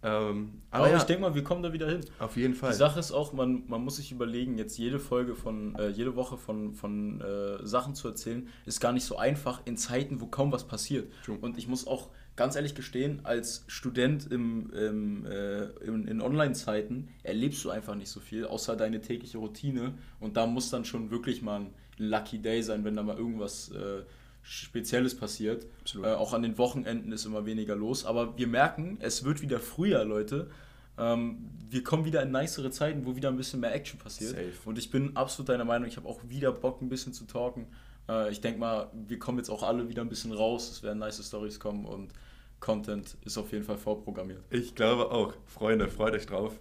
Ähm, aber, aber ja, ich denke mal, wir kommen da wieder hin. Auf jeden Fall. Die Sache ist auch, man, man muss sich überlegen, jetzt jede Folge von, äh, jede Woche von, von äh, Sachen zu erzählen, ist gar nicht so einfach in Zeiten, wo kaum was passiert. True. Und ich muss auch ganz ehrlich gestehen, als Student im, im, äh, in, in Online-Zeiten erlebst du einfach nicht so viel, außer deine tägliche Routine. Und da muss dann schon wirklich mal ein Lucky Day sein, wenn da mal irgendwas äh, Spezielles passiert. Äh, auch an den Wochenenden ist immer weniger los. Aber wir merken, es wird wieder früher, Leute. Ähm, wir kommen wieder in nicere Zeiten, wo wieder ein bisschen mehr Action passiert. Safe. Und ich bin absolut deiner Meinung, ich habe auch wieder Bock, ein bisschen zu talken. Äh, ich denke mal, wir kommen jetzt auch alle wieder ein bisschen raus. Es werden nice Stories kommen und Content ist auf jeden Fall vorprogrammiert. Ich glaube auch. Freunde, freut euch drauf.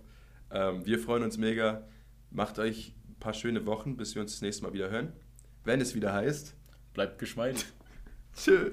Ähm, wir freuen uns mega. Macht euch ein paar schöne Wochen, bis wir uns das nächste Mal wieder hören. Wenn es wieder heißt, bleibt geschmeidig. Tschö.